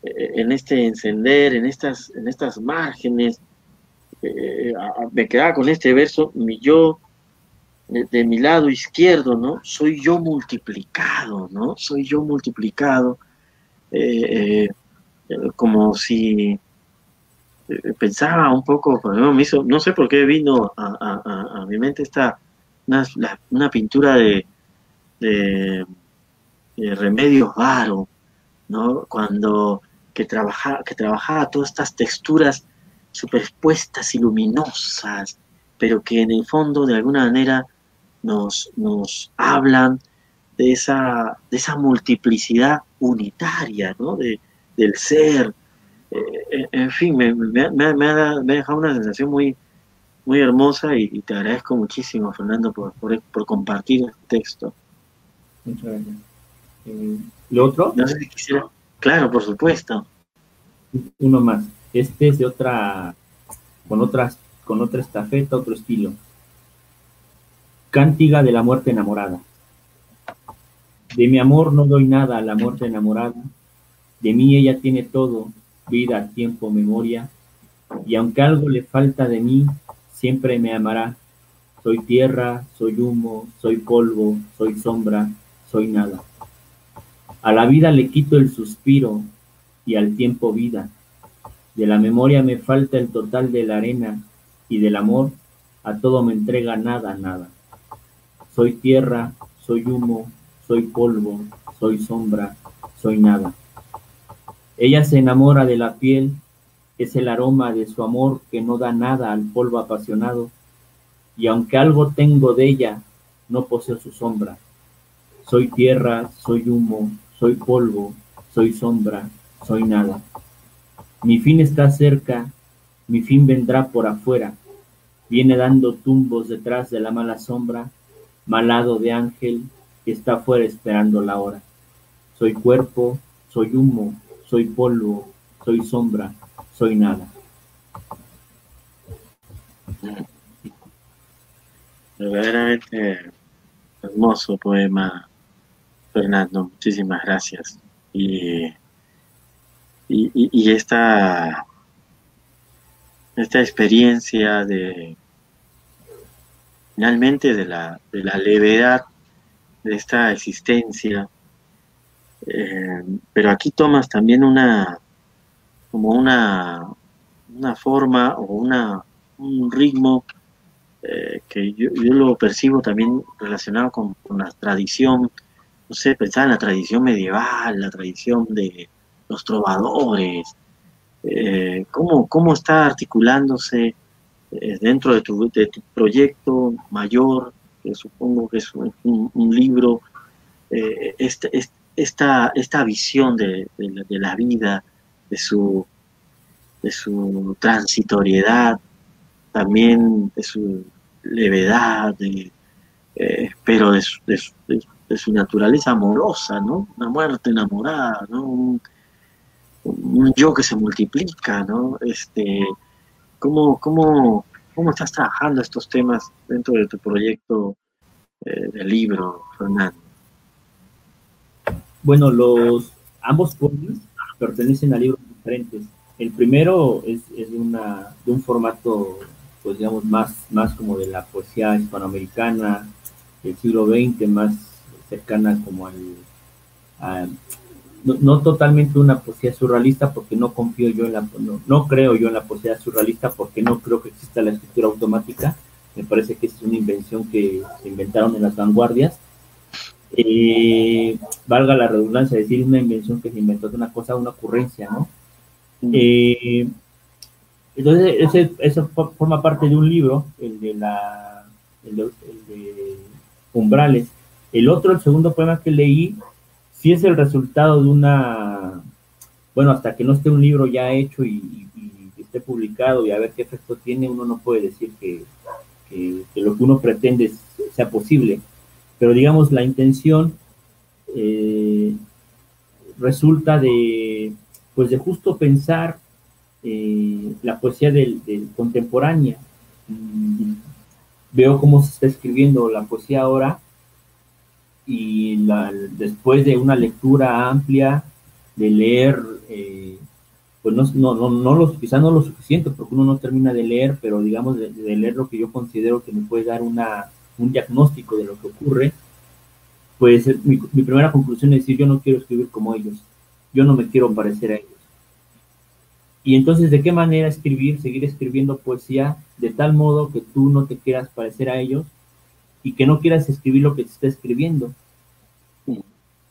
en este encender, en estas, en estas márgenes. Me quedaba con este verso, mi yo de, mi lado izquierdo, ¿no? Soy yo multiplicado, ¿no? Soy yo multiplicado, eh, eh, como si eh, pensaba un poco, me hizo, no sé por qué vino a, mi mente esta, una, pintura de, Remedios Varo, ¿no? Cuando que trabajaba, que trabajaba todas estas texturas superpuestas y luminosas, pero que en el fondo de alguna manera nos, nos hablan de esa, de esa multiplicidad unitaria, ¿no? De, del ser. Eh, en fin, me, me, me, ha, dejado una sensación muy, muy hermosa y, te agradezco muchísimo, Fernando, por, por, compartir el texto.
Muchas gracias. Eh, ¿Lo otro?
No sé si quisiera. Claro, por supuesto.
Uno más. Este es de otra, con otras, con otra estafeta, otro estilo. Cántiga de la muerte enamorada. De mi amor no doy nada a la muerte enamorada. De mí ella tiene todo, vida, tiempo, memoria. Y aunque algo le falta de mí, siempre me amará. Soy tierra, soy humo, soy polvo, soy sombra, soy nada. A la vida le quito el suspiro y al tiempo vida. De la memoria me falta el total de la arena y del amor a todo me entrega nada, nada. Soy tierra, soy humo, soy polvo, soy sombra, soy nada. Ella se enamora de la piel, es el aroma de su amor que no da nada al polvo apasionado, y aunque algo tengo de ella, no poseo su sombra. Soy tierra, soy humo, soy polvo, soy sombra, soy nada. Mi fin está cerca, mi fin vendrá por afuera, viene dando tumbos detrás de la mala sombra, malado de ángel que está fuera esperando la hora. Soy cuerpo, soy humo, soy polvo, soy sombra, soy nada.
Verdaderamente hermoso poema, Fernando. Muchísimas gracias. Y, y, y esta, esta experiencia de finalmente de la, de la levedad de esta existencia. Eh, pero aquí tomas también una, como una, una forma o una, un ritmo eh, que yo, lo percibo también relacionado con, la tradición, no sé, pensar en la tradición medieval, la tradición de los trovadores, eh, cómo, cómo está articulándose eh, dentro de tu, de tu, proyecto mayor, que supongo que es un, libro, eh, esta, esta, esta, visión de, la, vida, de su, de su transitoriedad, también de su levedad, pero de su, de, su, naturaleza amorosa, ¿no? Una muerte enamorada, ¿no? Un, un yo que se multiplica, ¿no? Este, ¿Cómo, cómo, cómo estás trabajando estos temas dentro de tu proyecto eh, de libro, Fernando?
Bueno, los ambos poemas pertenecen a libros diferentes. El primero es, es una, de un formato, pues digamos, más, más como de la poesía hispanoamericana del siglo XX, más cercana como al, no, totalmente una poesía surrealista porque no confío yo en la, no, creo yo en la poesía surrealista porque no creo que exista la escritura automática, me parece que es una invención que se inventaron en las vanguardias. Eh, valga la redundancia, decir una invención que se inventó de una cosa, una ocurrencia, ¿no? Mm. Eh, entonces, ese, eso forma parte de un libro, el de la el de Umbrales. El otro, el segundo poema que leí, si es el resultado de una, bueno, hasta que no esté un libro ya hecho y, esté publicado y a ver qué efecto tiene, uno no puede decir que, lo que uno pretende sea posible. Pero digamos, la intención eh, resulta de, pues de justo pensar eh, la poesía del, contemporánea. Mm, veo cómo se está escribiendo la poesía ahora y después de una lectura amplia, de leer, eh, pues no, no, no, lo, quizá no lo suficiente, porque uno no termina de leer, pero digamos de, leer lo que yo considero que me puede dar una, un diagnóstico de lo que ocurre, pues mi, mi primera conclusión es decir, yo no quiero escribir como ellos, yo no me quiero parecer a ellos. Y entonces, ¿de qué manera escribir, seguir escribiendo poesía de tal modo que tú no te quieras parecer a ellos, y que no quieras escribir lo que se está escribiendo.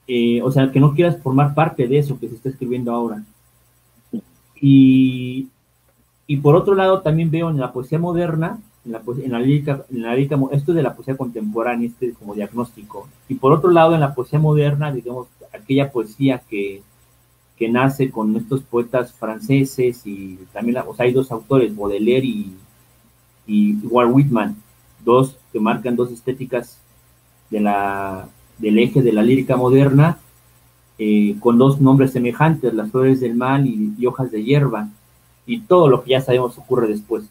Eh, o sea, que no quieras formar parte de eso que se está escribiendo ahora. Y, y por otro lado, también veo en la poesía moderna, en la, en la, lírica, en la lírica, esto de la poesía contemporánea, este como diagnóstico. Y por otro lado, en la poesía moderna, digamos, aquella poesía que, que nace con estos poetas franceses y también, o sea, hay dos autores, Baudelaire y, y Walt Whitman, dos que marcan dos estéticas de la, del eje de la lírica moderna, eh, con dos nombres semejantes, las flores del mal y, hojas de hierba, y todo lo que ya sabemos ocurre después.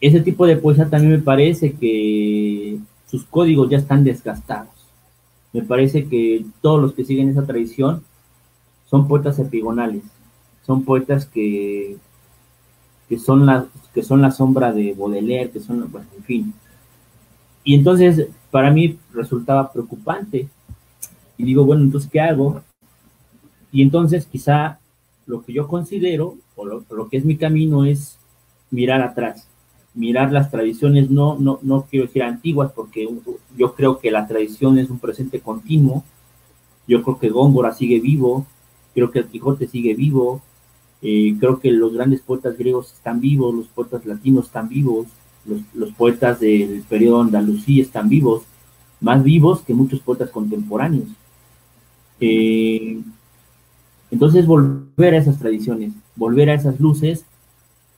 Ese tipo de poesía también me parece que sus códigos ya están desgastados. Me parece que todos los que siguen esa tradición son poetas epigonales, son poetas que, que son las que son la sombra de Baudelaire, que son, bueno, en fin. Y entonces, para mí resultaba preocupante. Y digo, bueno, entonces, ¿qué hago? Y entonces, quizá lo que yo considero, o lo, que es mi camino, es mirar atrás, mirar las tradiciones, no, no, no quiero decir antiguas, porque yo creo que la tradición es un presente continuo. Yo creo que Góngora sigue vivo, creo que el Quijote sigue vivo, eh, creo que los grandes poetas griegos están vivos, los poetas latinos están vivos, los, poetas del periodo andalusí están vivos, más vivos que muchos poetas contemporáneos. Eh, entonces, volver a esas tradiciones, volver a esas luces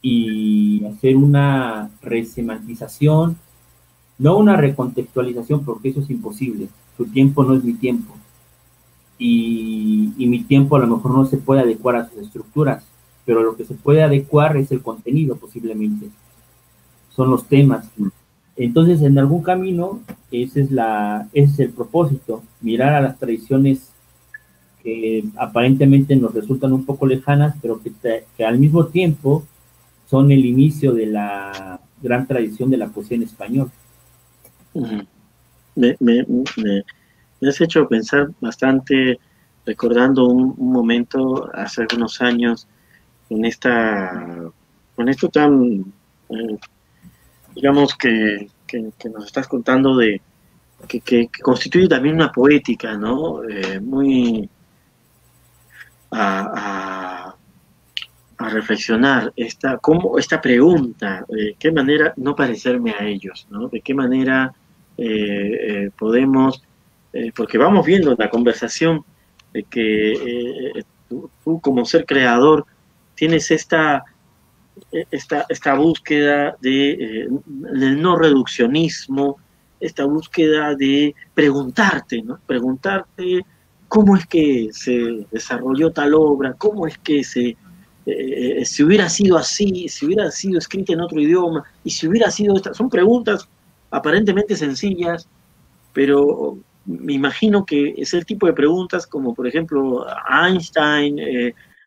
y hacer una resemantización, no una recontextualización, porque eso es imposible. Su tiempo no es mi tiempo. y mi tiempo a lo mejor no se puede adecuar a sus estructuras pero lo que se puede adecuar es el contenido posiblemente, son los temas. Entonces, en algún camino, ese es, la, es el propósito, mirar a las tradiciones que aparentemente nos resultan un poco lejanas, pero que, al mismo tiempo son el inicio de la gran tradición de la poesía en español.
me, me, has hecho pensar bastante, recordando un, un momento hace algunos años, con esta con esto tan eh, digamos que, nos estás contando de que, constituye también una poética no eh, muy a, reflexionar esta cómo esta pregunta de qué manera no parecerme a ellos no de qué manera eh, podemos porque vamos viendo la conversación de que tú como ser creador tienes esta, esta, esta búsqueda de, eh, del no reduccionismo, esta búsqueda de preguntarte, ¿no? Preguntarte cómo es que se desarrolló tal obra, cómo es que se, eh, eh, si hubiera sido así, si hubiera sido escrita en otro idioma, y si hubiera sido esta, son preguntas aparentemente sencillas, pero me imagino que es el tipo de preguntas como por ejemplo Einstein,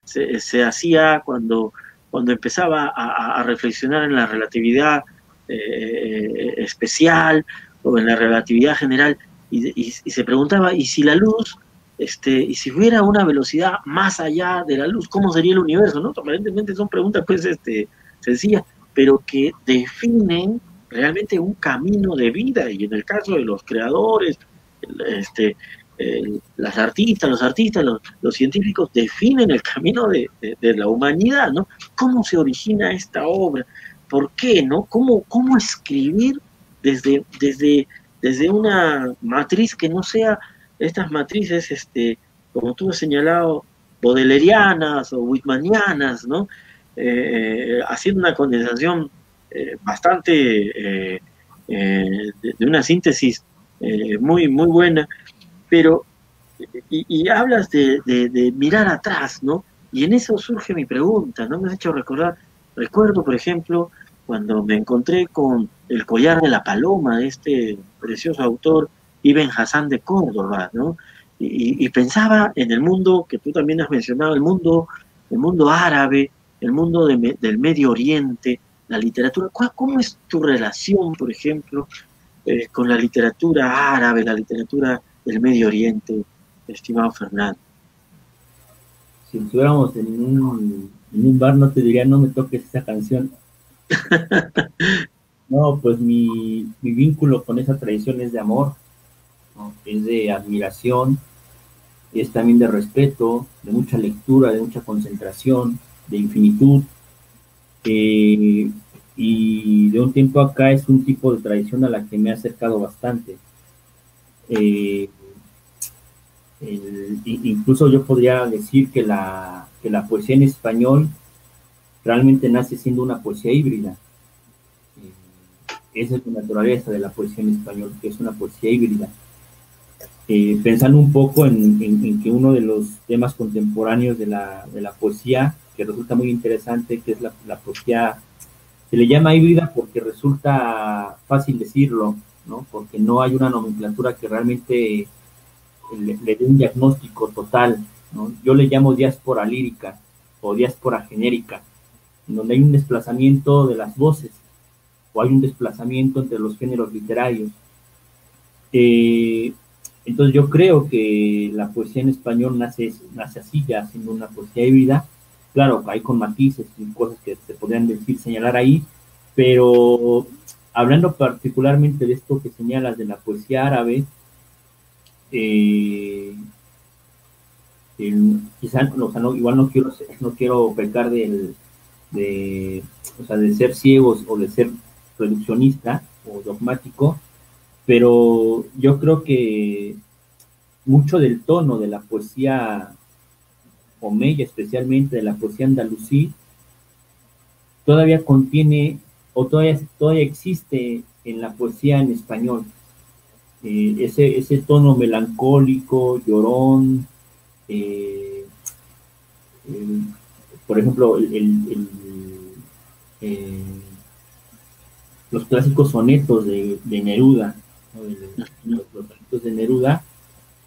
se, hacía cuando, cuando empezaba a, reflexionar en la relatividad eh, especial o en la relatividad general y, se preguntaba, ¿y si la luz, este, y si hubiera una velocidad más allá de la luz, cómo sería el universo? ¿no? Aparentemente son preguntas pues este, sencillas, pero que definen realmente un camino de vida y en el caso de los creadores, este, las artistas, los artistas, los, científicos definen el camino de, la humanidad, ¿no? ¿Cómo se origina esta obra? ¿Por qué, no? ¿Cómo, cómo escribir desde, desde, desde una matriz que no sea estas matrices, este, como tú has señalado, bodelerianas o whitmanianas, ¿no? haciendo una condensación bastante de, una síntesis muy, muy buena, pero, y, hablas de, de, mirar atrás, ¿no? Y en eso surge mi pregunta, ¿no? Me has hecho recordar, recuerdo, por ejemplo, cuando me encontré con El collar de la paloma, de este precioso autor Ibn Hassan de Córdoba, ¿no? Y, pensaba en el mundo que tú también has mencionado, el mundo, el mundo árabe, el mundo del Medio Oriente, la literatura. ¿Cómo es tu relación, por ejemplo, eh, con la literatura árabe, la literatura del Medio Oriente, estimado Fernando?
Si estuviéramos en un, en un bar, no te diría, no me toques esa canción. no, pues mi, mi, vínculo con esa tradición es de amor, es de admiración, es también de respeto, de mucha lectura, de mucha concentración, de infinitud. Eh, y de un tiempo acá es un tipo de tradición a la que me ha acercado bastante. Eh, incluso yo podría decir que la, que la poesía en español realmente nace siendo una poesía híbrida. Eh, esa es la naturaleza de la poesía en español, que es una poesía híbrida. Eh, pensando un poco en, que uno de los temas contemporáneos de la, de la, poesía, que resulta muy interesante, que es la, la, poesía, se le llama híbrida porque resulta fácil decirlo, ¿no? porque no hay una nomenclatura que realmente le, le dé un diagnóstico total. Yo le llamo diáspora lírica o diáspora genérica donde hay un desplazamiento de las voces o hay un desplazamiento entre los géneros literarios. Eh, entonces yo creo que la poesía en español nace, nace así, ya siendo una poesía híbrida. Claro, hay con matices y cosas que se podrían decir, señalar ahí, pero hablando particularmente de esto que señalas de la poesía árabe, eh, quizás, igual no quiero, no quiero pecar del, de, o sea, de ser ciegos o de ser reduccionista o dogmático, pero yo creo que mucho del tono de la poesía omeya, especialmente de la poesía andalusí, todavía contiene o todavía, todavía existe en la poesía en español. Eh, ese, ese tono melancólico, llorón, eh, por ejemplo, el, eh, los clásicos sonetos de, Neruda, los, sonetos de Neruda,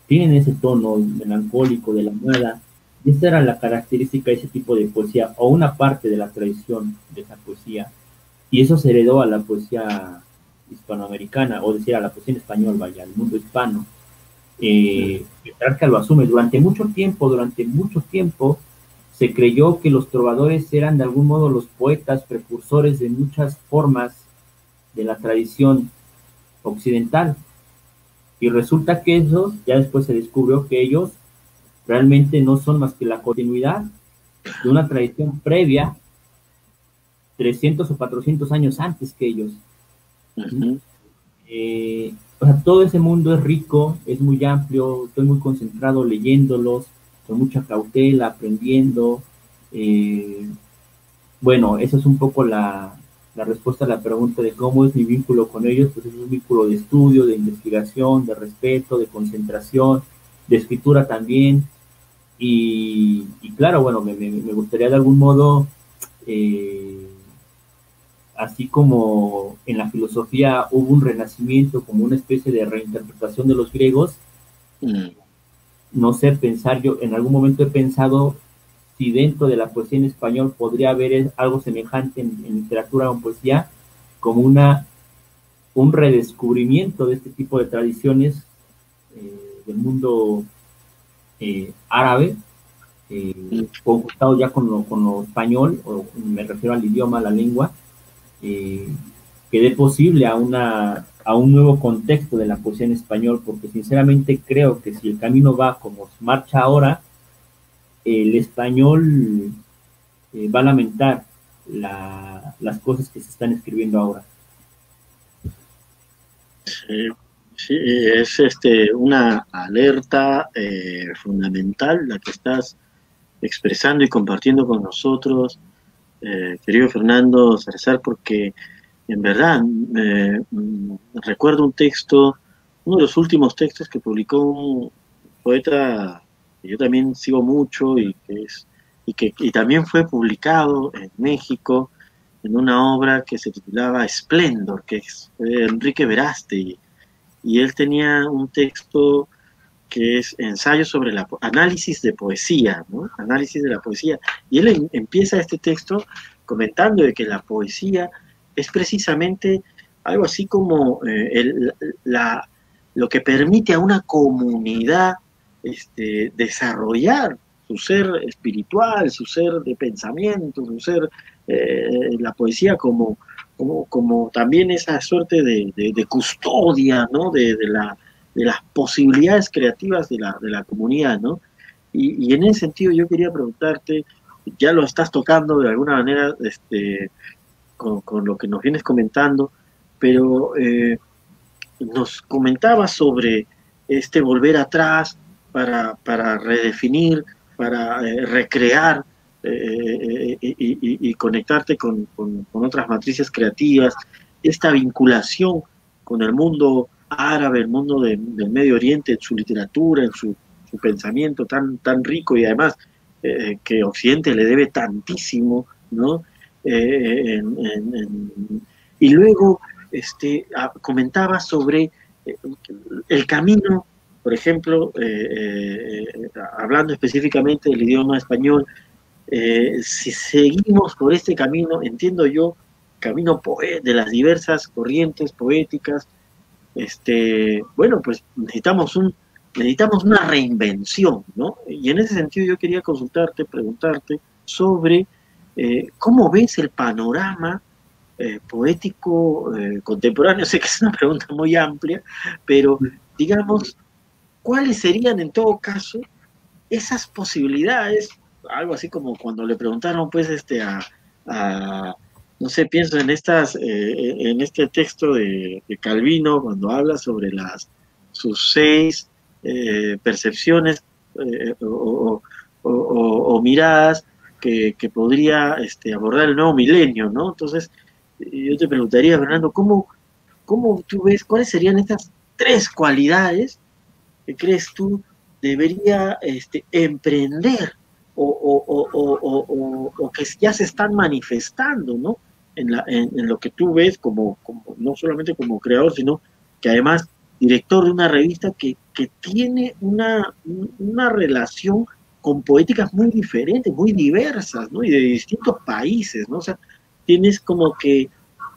tienen ese tono melancólico de la moda. Y esa era la característica de ese tipo de poesía, o una parte de la tradición de esa poesía. Y eso se heredó a la poesía hispanoamericana, o decir, a la poesía en español, vaya, al mundo hispano. Eh, Petrarca lo asume durante mucho tiempo, durante mucho tiempo, se creyó que los trovadores eran de algún modo los poetas precursores de muchas formas de la tradición occidental. Y resulta que eso, ya después se descubrió que ellos realmente no son más que la continuidad de una tradición previa, 300 o 400 años antes que ellos. Eh, o sea, todo ese mundo es rico, es muy amplio, estoy muy concentrado leyéndolos, con mucha cautela, aprendiendo. Eh, bueno, esa es un poco la, respuesta a la pregunta de cómo es mi vínculo con ellos, pues es un vínculo de estudio, de investigación, de respeto, de concentración, de escritura también. Y, claro, bueno, me, gustaría de algún modo, eh, así como en la filosofía hubo un renacimiento, como una especie de reinterpretación de los griegos, mm. no sé, pensar, yo en algún momento he pensado si dentro de la poesía en español podría haber algo semejante en, literatura o poesía, como una, un redescubrimiento de este tipo de tradiciones eh, del mundo eh, árabe, eh, conjuntados ya con lo, con lo español, o me refiero al idioma, a la lengua, eh, que dé posible a una a un nuevo contexto de la poesía en español, porque sinceramente creo que si el camino va como marcha ahora, el español eh, va a lamentar las cosas que se están escribiendo ahora.
Sí, es este, una alerta eh, fundamental la que estás expresando y compartiendo con nosotros, eh, querido Fernando Cerzar, porque en verdad mm, recuerdo un texto, uno de los últimos textos que publicó un poeta que yo también sigo mucho y que, es, y que y también fue publicado en México en una obra que se titulaba Splendor, que es Enrique Veraste, y él tenía un texto que es ensayo sobre la análisis de poesía, ¿no? Análisis de la poesía. Y él em, empieza este texto comentando de que la poesía es precisamente algo así como eh, la, lo que permite a una comunidad este, desarrollar su ser espiritual, su ser de pensamiento, su ser, eh, la poesía como, como, también esa suerte de, de, custodia, ¿no? De, la, de las posibilidades creativas de la, de la comunidad, ¿no? Y, en ese sentido yo quería preguntarte, ya lo estás tocando de alguna manera este, con, lo que nos vienes comentando, pero eh, nos comentabas sobre este volver atrás para, para redefinir, para eh, recrear eh, y, conectarte con, con, otras matrices creativas, esta vinculación con el mundo árabe, el mundo del Medio Oriente, en su literatura, en su, pensamiento tan, tan rico y además eh, que Occidente le debe tantísimo, ¿no? Eh, y luego este, comentaba sobre eh, el camino, por ejemplo, hablando específicamente del idioma español, si seguimos por este camino, entiendo yo, camino de las diversas corrientes poéticas, este, bueno, pues necesitamos un necesitamos una reinvención, ¿no? Y en ese sentido yo quería consultarte, preguntarte sobre eh, cómo ves el panorama eh, poético eh, contemporáneo. Sé que es una pregunta muy amplia, pero digamos, ¿cuáles serían en todo caso esas posibilidades? Algo así como cuando le preguntaron pues este a no sé, pienso en estas, eh, en este texto de, Calvino, cuando habla sobre las sus seis eh, percepciones eh, o, miradas que, podría este, abordar el nuevo milenio, ¿no? Entonces, yo te preguntaría, Fernando, ¿cómo, ¿cómo tú ves, cuáles serían estas tres cualidades que crees tú debería este, emprender o, o, que ya se están manifestando, ¿no? En, lo que tú ves como, no solamente como creador, sino que además director de una revista que, tiene una, relación con poéticas muy diferentes, muy diversas, ¿no? Y de distintos países, ¿no? Tienes como que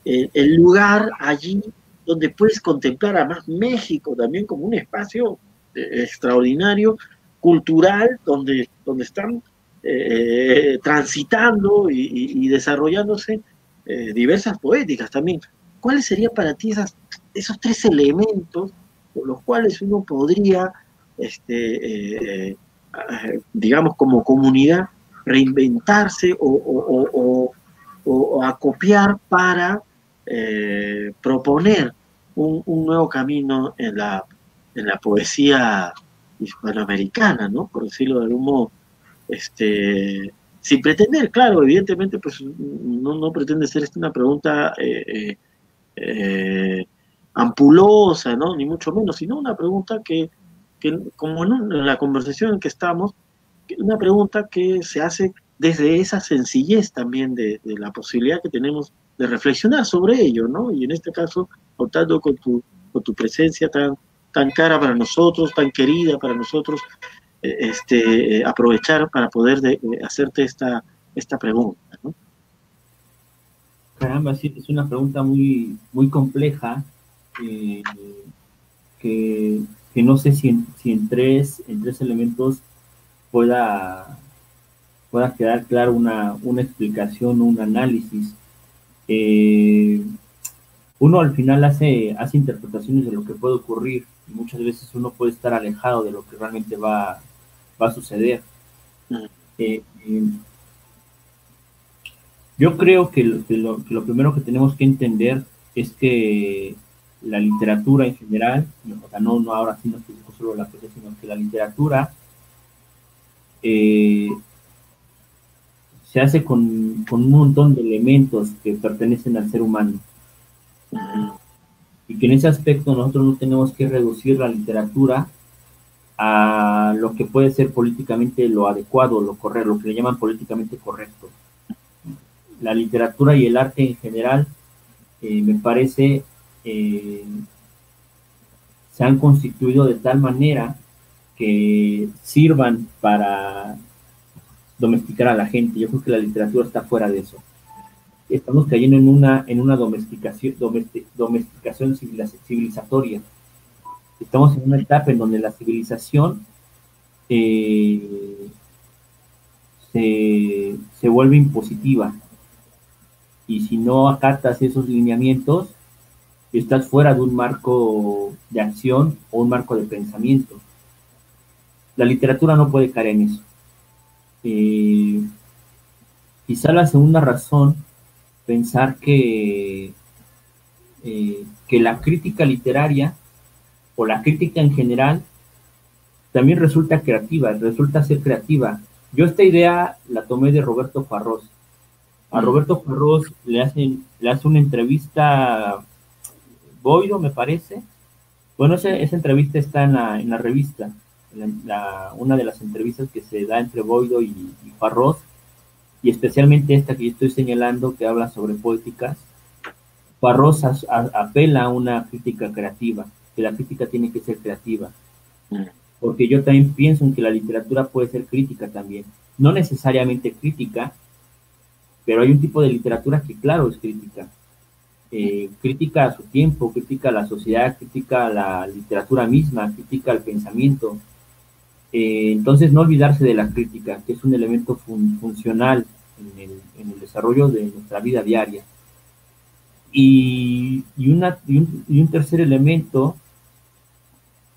eh, el lugar allí donde puedes contemplar además México también como un espacio eh, extraordinario, cultural, donde, donde están eh, transitando y, desarrollándose eh, diversas poéticas también. ¿Cuáles serían para ti esos tres elementos por los cuales uno podría, este, eh, eh, digamos, como comunidad, reinventarse o, acopiar para proponer un, nuevo camino en la, en la poesía hispanoamericana, ¿no? Por decirlo de algún modo. Este, sin pretender, claro, evidentemente, pues no, pretende ser una pregunta eh, eh, eh, ampulosa, ¿no? Ni mucho menos, sino una pregunta que, como en, la conversación en que estamos, una pregunta que se hace desde esa sencillez también de, la posibilidad que tenemos de reflexionar sobre ello, ¿no? Y en este caso, contando con tu, con tu presencia tan, tan cara para nosotros, tan querida para nosotros, este, aprovechar para poder de, hacerte esta, esta pregunta. ¿no?
Caramba, sí, es una pregunta muy, muy compleja eh, que, no sé si en, si en, tres, en tres elementos pueda, pueda quedar claro una, una explicación, un análisis. Eh, uno al final hace, hace interpretaciones de lo que puede ocurrir y muchas veces uno puede estar alejado de lo que realmente va, va a suceder. Eh, eh, yo creo que lo, primero que tenemos que entender es que la literatura en general, no, no ahora sí no solo la poesía, sino que la literatura eh, se hace con, con, un montón de elementos que pertenecen al ser humano. Y que en ese aspecto nosotros no tenemos que reducir la literatura a lo que puede ser políticamente lo adecuado, lo correcto, lo que le llaman políticamente correcto. La literatura y el arte en general, eh, me parece, eh, se han constituido de tal manera que sirvan para domesticar a la gente. Yo creo que la literatura está fuera de eso. Estamos cayendo en una, en una domesticación, domesticación civilizatoria. Estamos en una etapa en donde la civilización eh, se, se vuelve impositiva. Y si no acatas esos lineamientos, estás fuera de un marco de acción o un marco de pensamiento. La literatura no puede caer en eso. Eh, quizá la segunda razón, pensar que, eh, que la crítica literaria o la crítica en general también resulta creativa, resulta ser creativa. Yo esta idea la tomé de Roberto Farros. A mm. Roberto Farros le hacen, le hace una entrevista Boido, me parece. Bueno, esa, entrevista está en la, en la revista una de las entrevistas que se da entre Boido y, y y especialmente esta que yo estoy señalando, que habla sobre poéticas, Farros apela a una crítica creativa, que la crítica tiene que ser creativa. Mm. Porque yo también pienso en que la literatura puede ser crítica también. No necesariamente crítica, pero hay un tipo de literatura que, claro, es crítica. Eh, crítica a su tiempo, crítica a la sociedad, crítica a la literatura misma, crítica al pensamiento, eh, entonces, no olvidarse de la crítica, que es un elemento funcional en el, desarrollo de nuestra vida diaria. Y, una, y, un, tercer elemento,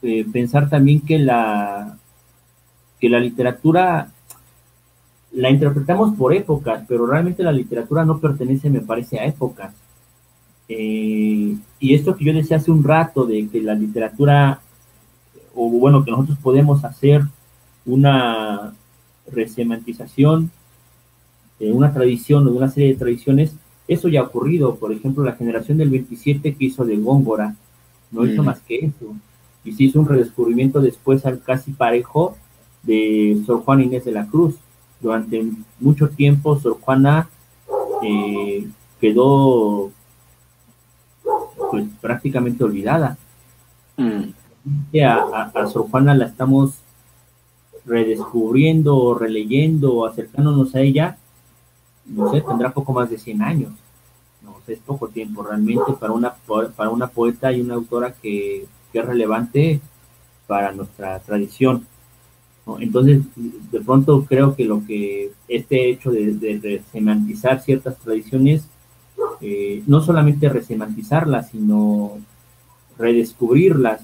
eh, pensar también que la, que la literatura la interpretamos por épocas, pero realmente la literatura no pertenece, me parece, a épocas. Eh, y esto que yo decía hace un rato, de que la literatura o bueno, que nosotros podemos hacer una resemantización de una tradición o de una serie de tradiciones, eso ya ha ocurrido. Por ejemplo, la generación del 27 que hizo de Góngora, no hizo más que eso. Y se hizo un redescubrimiento después al casi parejo de Sor Juana Inés de la Cruz. Durante mucho tiempo, Sor Juana eh, quedó pues prácticamente olvidada. Mm a, a, Sor Juana la estamos redescubriendo, releyendo, acercándonos a ella, no sé, tendrá poco más de 100 años. No es poco tiempo realmente para una, para una poeta y una autora que, es relevante para nuestra tradición. Entonces, de pronto creo que lo que este hecho de, de resemantizar ciertas tradiciones, eh, no solamente resemantizarlas, sino redescubrirlas,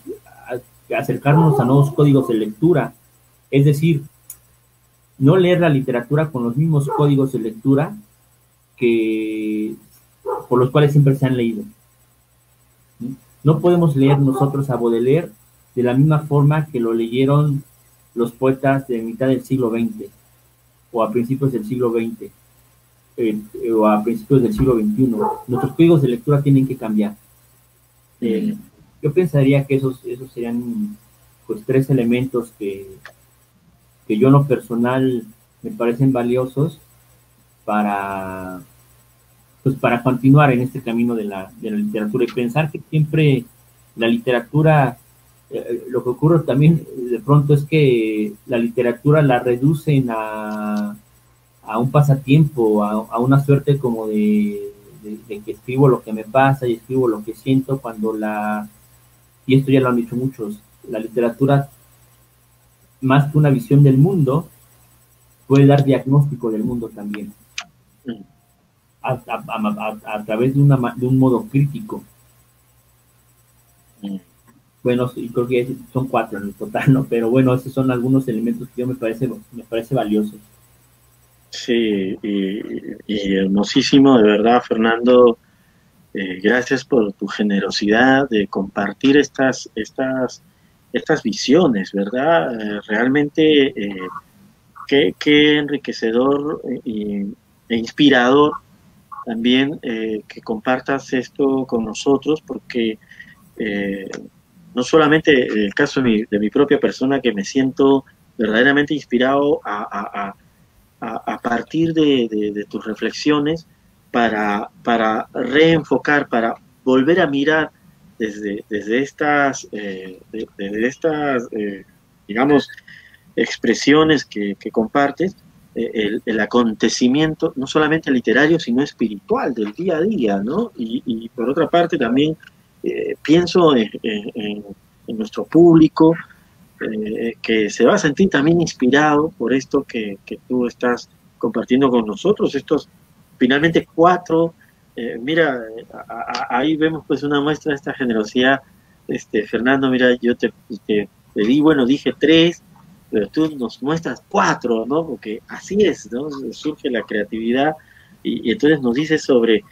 acercarnos a nuevos códigos de lectura, es decir, no leer la literatura con los mismos códigos de lectura que por los cuales siempre se han leído. No podemos leer nosotros a Baudelaire de la misma forma que lo leyeron los poetas de mitad del siglo XX o a principios del siglo XX eh, o a principios del siglo XXI. Nuestros códigos de lectura tienen que cambiar. Eh, yo pensaría que esos, esos serían pues tres elementos que, que yo en lo personal me parecen valiosos para pues para continuar en este camino de la, de la literatura y pensar que siempre la literatura, eh, lo que ocurre también de pronto es que la literatura la reducen a, a un pasatiempo, a, a, una suerte como de, que escribo lo que me pasa y escribo lo que siento cuando la, y esto ya lo han dicho muchos, la literatura, más que una visión del mundo, puede dar diagnóstico del mundo también, a, través de, una, de un modo crítico. Bueno, creo que son cuatro en el total, ¿no? Pero bueno, esos son algunos elementos que yo me parece, me parece valiosos.
Sí, y, y hermosísimo, de verdad, Fernando eh, gracias por tu generosidad de compartir estas, estas, estas visiones, ¿verdad? Eh, realmente eh, qué, qué enriquecedor e, e inspirador también eh, que compartas esto con nosotros, porque eh, no solamente el caso de mi, propia persona, que me siento verdaderamente inspirado a, partir de, tus reflexiones para, para reenfocar, para volver a mirar desde, desde estas, eh, desde estas digamos, expresiones que, que compartes, eh, el, acontecimiento, no solamente literario, sino espiritual del día a día, ¿no? Y, por otra parte también eh, pienso en, nuestro público, eh, que se va a sentir también inspirado por esto que, tú estás compartiendo con nosotros, estos finalmente cuatro, mira, ahí vemos pues una muestra de esta generosidad, este, Fernando, mira, yo te, te pedí, bueno, dije tres, pero tú nos muestras cuatro, ¿no? Porque así es, ¿no? Surge la creatividad y, entonces nos dices sobre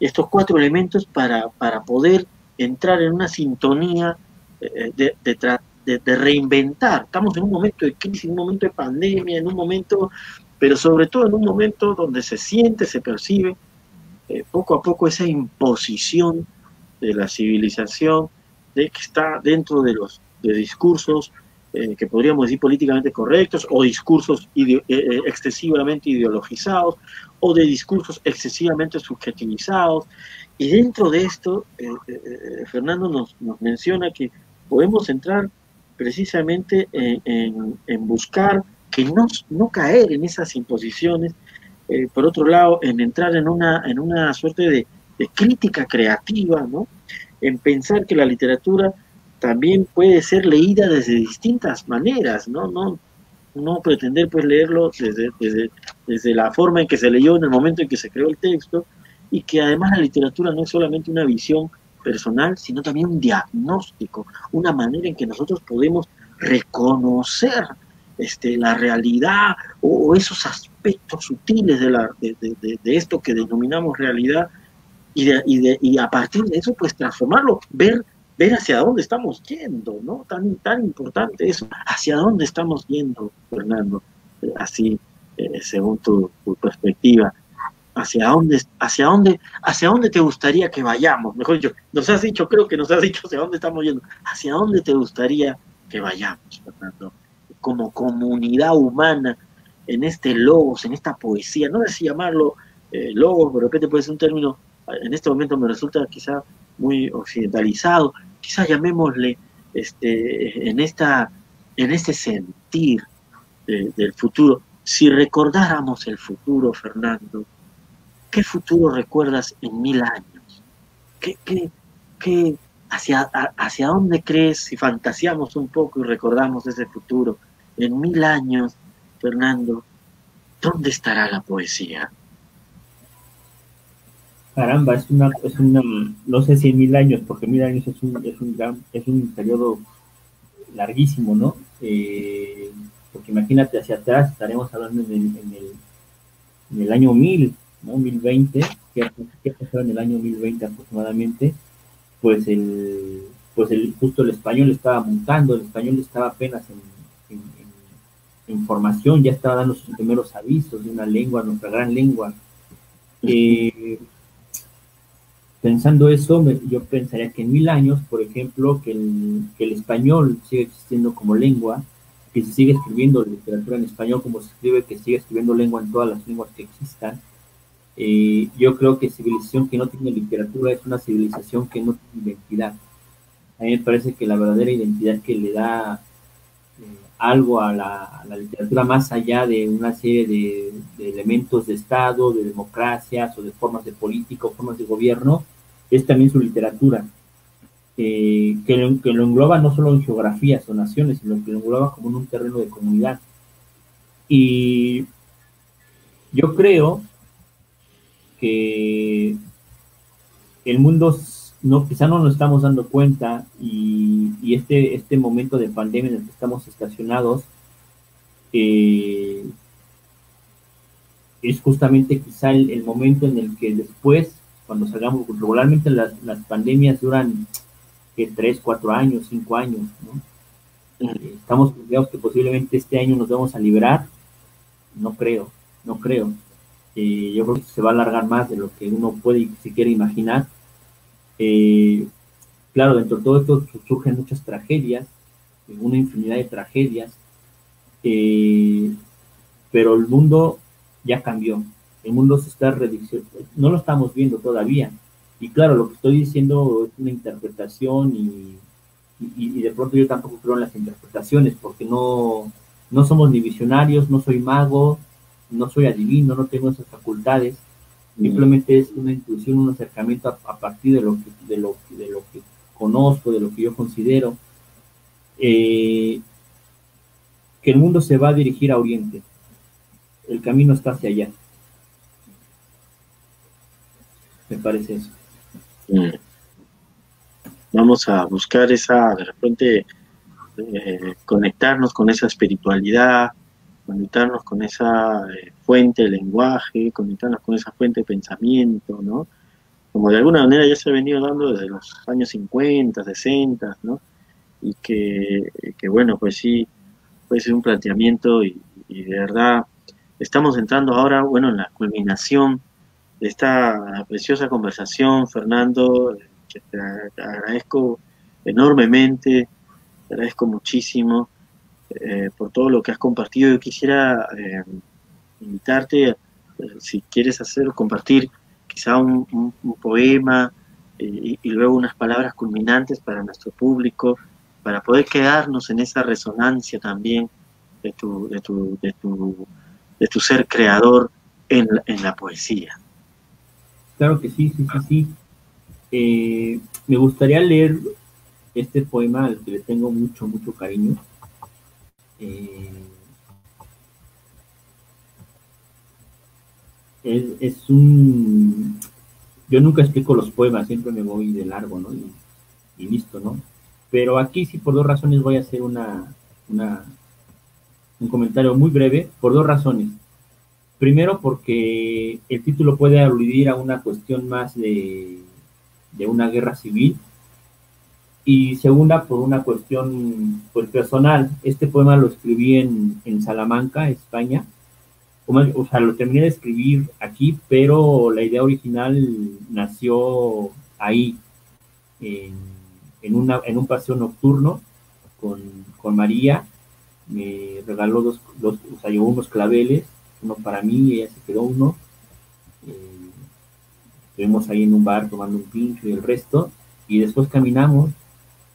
estos cuatro elementos para, para poder entrar en una sintonía eh, de, de, de, reinventar. Estamos en un momento de crisis, en un momento de pandemia, en un momento, pero sobre todo en un momento donde se siente, se percibe eh, poco a poco esa imposición de la civilización, de que está dentro de los de discursos eh, que podríamos decir políticamente correctos, o discursos eh, excesivamente ideologizados, o de discursos excesivamente subjetivizados. Y dentro de esto, Fernando nos, nos, menciona que podemos entrar precisamente en, en, buscar que no, no, caer en esas imposiciones, por otro lado, en entrar en una, en una suerte de, crítica creativa, ¿no? en pensar que la literatura también puede ser leída desde distintas maneras, ¿no? No, no pretender pues leerlo desde, desde, desde, la forma en que se leyó en el momento en que se creó el texto, y que además la literatura no es solamente una visión personal, sino también un diagnóstico, una manera en que nosotros podemos reconocer este, la realidad o, esos aspectos sutiles de, la, de, de, de, esto que denominamos realidad y, y, y a partir de eso pues transformarlo, ver ver hacia dónde estamos yendo, ¿no? Tan, tan importante eso, hacia dónde estamos yendo, Fernando, así, eh, según tu, perspectiva, hacia dónde, hacia dónde, hacia dónde te gustaría que vayamos, mejor dicho, nos has dicho, creo que nos has dicho hacia dónde estamos yendo, hacia dónde te gustaría que vayamos, Fernando, como comunidad humana, en este logos, en esta poesía, no sé si llamarlo eh, logos, de repente puede ser un término, en este momento me resulta quizá muy occidentalizado, quizás llamémosle este, en, esta, en este sentir del futuro. Si recordáramos el futuro, Fernando, ¿qué futuro recuerdas en mil años? ¿Qué, qué, qué, hacia, ¿Hacia dónde crees si fantaseamos un poco y recordamos ese futuro? En mil años, Fernando, ¿dónde estará la poesía?
Caramba, es una, es una, no sé si mil años, porque mil años es un, es un, gran, es un periodo larguísimo, ¿no? Eh, porque imagínate hacia atrás, estaremos hablando en el, en el, en el año mil, ¿no? 1020, que pasó en el año 1020 aproximadamente, pues el, pues el, justo el español estaba montando, el español estaba apenas en, en, formación, ya estaba dando sus primeros avisos de una lengua, nuestra gran lengua. Eh, pensando eso, yo pensaría que en mil años, por ejemplo, que el, que el español sigue existiendo como lengua, que se sigue escribiendo literatura en español como se escribe, que sigue escribiendo lengua en todas las lenguas que existan. Eh, yo creo que civilización que no tiene literatura es una civilización que no tiene identidad. A mí me parece que la verdadera identidad que le da algo a la, literatura más allá de una serie de, elementos de Estado, de democracias o de formas de política o formas de gobierno, es también su literatura, que, lo, que, lo, engloba no solo en geografías o naciones, sino que lo engloba como en un terreno de comunidad. Y yo creo que el mundo no, quizá no nos estamos dando cuenta y, este, este momento de pandemia en el que estamos estacionados eh, es justamente quizá el, momento en el que después cuando salgamos, regularmente las, las pandemias duran que tres, cuatro años, cinco años, ¿no? Eh, estamos confiados que posiblemente este año nos vamos a liberar no creo, no creo. Eh, yo creo que se va a alargar más de lo que uno puede y si quiere imaginar. Eh, claro, dentro de todo esto surgen muchas tragedias, una infinidad de tragedias, pero el mundo ya cambió, el mundo se está reduciendo, no lo estamos viendo todavía. Y claro, lo que estoy diciendo es una interpretación y, y, de pronto yo tampoco creo en las interpretaciones porque no, no somos ni visionarios, no soy mago, no soy adivino, no tengo esas facultades. Simplemente es una intuición, un acercamiento a, partir de lo, que, de, lo, de lo que conozco, de lo que yo considero. Eh, que el mundo se va a dirigir a Oriente. El camino está hacia allá. Me parece eso.
Mm. Vamos a buscar esa, de repente, eh, conectarnos con esa espiritualidad, conectarnos con esa eh, fuente de lenguaje, conectarnos con esa fuente de pensamiento, ¿no? Como de alguna manera ya se ha venido dando desde los años 50, 60, ¿no? Y que, bueno, pues sí, puede ser un planteamiento y, y de verdad estamos entrando ahora, bueno, en la culminación de esta preciosa conversación, Fernando, que te agradezco enormemente, te agradezco muchísimo eh, por todo lo que has compartido. Yo quisiera eh, invitarte, eh, si quieres hacer, compartir quizá un, poema y, luego unas palabras culminantes para nuestro público, para poder quedarnos en esa resonancia también de tu, de tu, de tu, de tu ser creador en, en la poesía.
Claro que sí, sí, sí, sí. Eh, me gustaría leer este poema al que le tengo mucho, mucho cariño. Eh, es, un... Yo nunca explico los poemas, siempre me voy de largo, ¿no? Y, listo, ¿no? Pero aquí sí, por dos razones voy a hacer una, una, un comentario muy breve, por dos razones. Primero, porque el título puede aludir a una cuestión más de, una guerra civil. Y segunda, por una cuestión pues, personal. Este poema lo escribí en, Salamanca, España. O sea, lo terminé de escribir aquí, pero la idea original nació ahí, en, en un paseo nocturno con, con María. Me regaló dos, dos, o sea, llevó unos claveles uno para mí, ella se quedó uno. Eh, estuvimos ahí en un bar tomando un pincho y el resto, y después caminamos,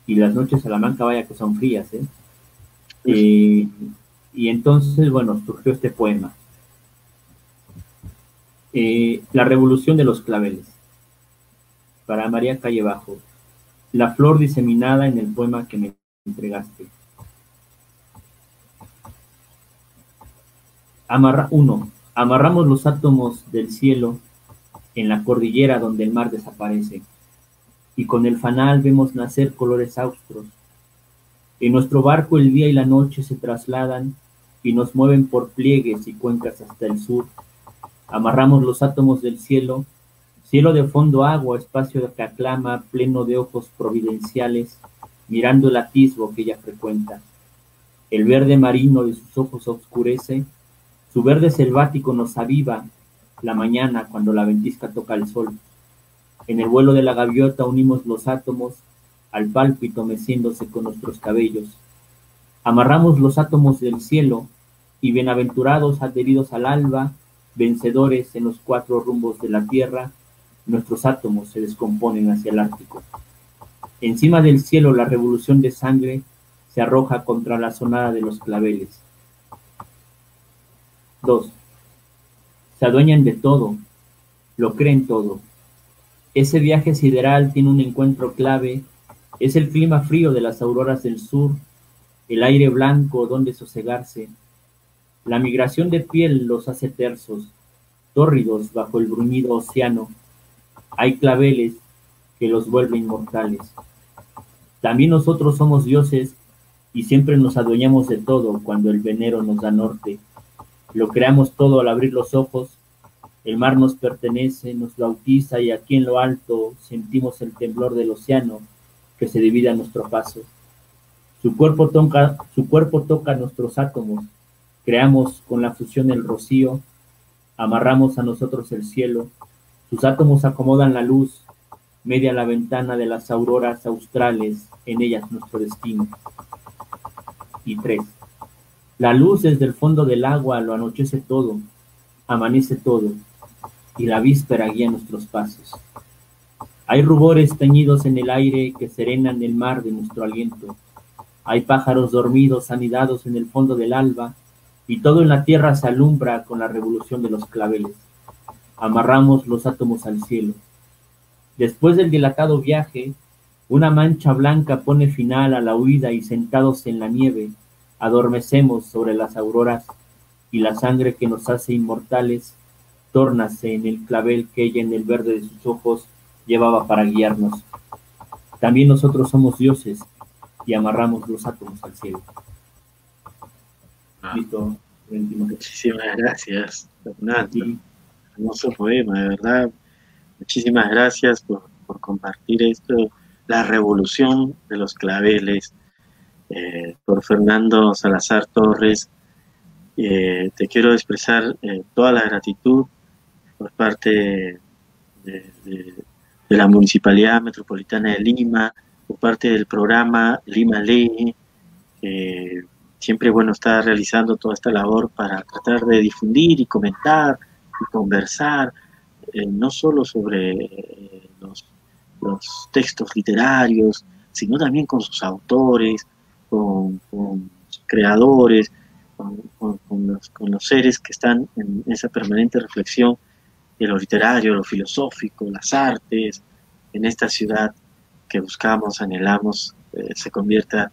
y las noches a la manca vaya que son frías, ¿eh? eh y entonces, bueno, surgió este poema. Eh, la revolución de los claveles. Para María Calle Bajo. La flor diseminada en el poema que me entregaste. Amarra, uno, amarramos los átomos del cielo en la cordillera donde el mar desaparece, y con el fanal vemos nacer colores austros. En nuestro barco el día y la noche se trasladan y nos mueven por pliegues y cuencas hasta el sur. Amarramos los átomos del cielo, cielo de fondo agua, espacio que aclama, pleno de ojos providenciales, mirando el atisbo que ella frecuenta. El verde marino de sus ojos oscurece, su verde selvático nos aviva la mañana cuando la ventisca toca el sol. En el vuelo de la gaviota unimos los átomos al pálpito meciéndose con nuestros cabellos. Amarramos los átomos del cielo y bienaventurados adheridos al alba, vencedores en los cuatro rumbos de la tierra, nuestros átomos se descomponen hacia el Ártico. Encima del cielo la revolución de sangre se arroja contra la sonada de los claveles. 2. Se adueñan de todo, lo creen todo. Ese viaje sideral tiene un encuentro clave, es el clima frío de las auroras del sur, el aire blanco donde sosegarse. La migración de piel los hace tersos, tórridos bajo el bruñido océano. Hay claveles que los vuelven inmortales. También nosotros somos dioses y siempre nos adueñamos de todo cuando el venero nos da norte. Lo creamos todo al abrir los ojos. El mar nos pertenece, nos bautiza y aquí en lo alto sentimos el temblor del océano que se divide a nuestro paso. Su cuerpo toca, su cuerpo toca nuestros átomos, Creamos con la fusión el rocío, amarramos a nosotros el cielo, sus átomos acomodan la luz, media la ventana de las auroras australes, en ellas nuestro destino. Y tres. La luz desde el fondo del agua lo anochece todo, amanece todo, y la víspera guía nuestros pasos. Hay rubores teñidos en el aire que serenan el mar de nuestro aliento. Hay pájaros dormidos anidados en el fondo del alba, y todo en la tierra se alumbra con la revolución de los claveles. Amarramos los átomos al cielo. Después del dilatado viaje, una mancha blanca pone final a la huida y sentados en la nieve, adormecemos sobre las auroras y la sangre que nos hace inmortales tórnase en el clavel que ella en el verde de sus ojos llevaba para guiarnos. También nosotros somos dioses y amarramos los átomos al cielo.
Ah. Muchísimas gracias, Fernando. Hermoso poema, de verdad. Muchísimas gracias por, por compartir esto, la revolución de los claveles, eh, por Fernando Salazar Torres. Eh, te quiero expresar eh, toda la gratitud por parte de, la Municipalidad Metropolitana de Lima, por parte del programa Lima Ley, que siempre bueno está realizando toda esta labor para tratar de difundir y comentar y conversar, no solo sobre los, los textos literarios, sino también con sus autores, con, creadores, con, los, seres que están en esa permanente reflexión de lo literario, lo filosófico, las artes, en esta ciudad que buscamos, anhelamos, eh, se convierta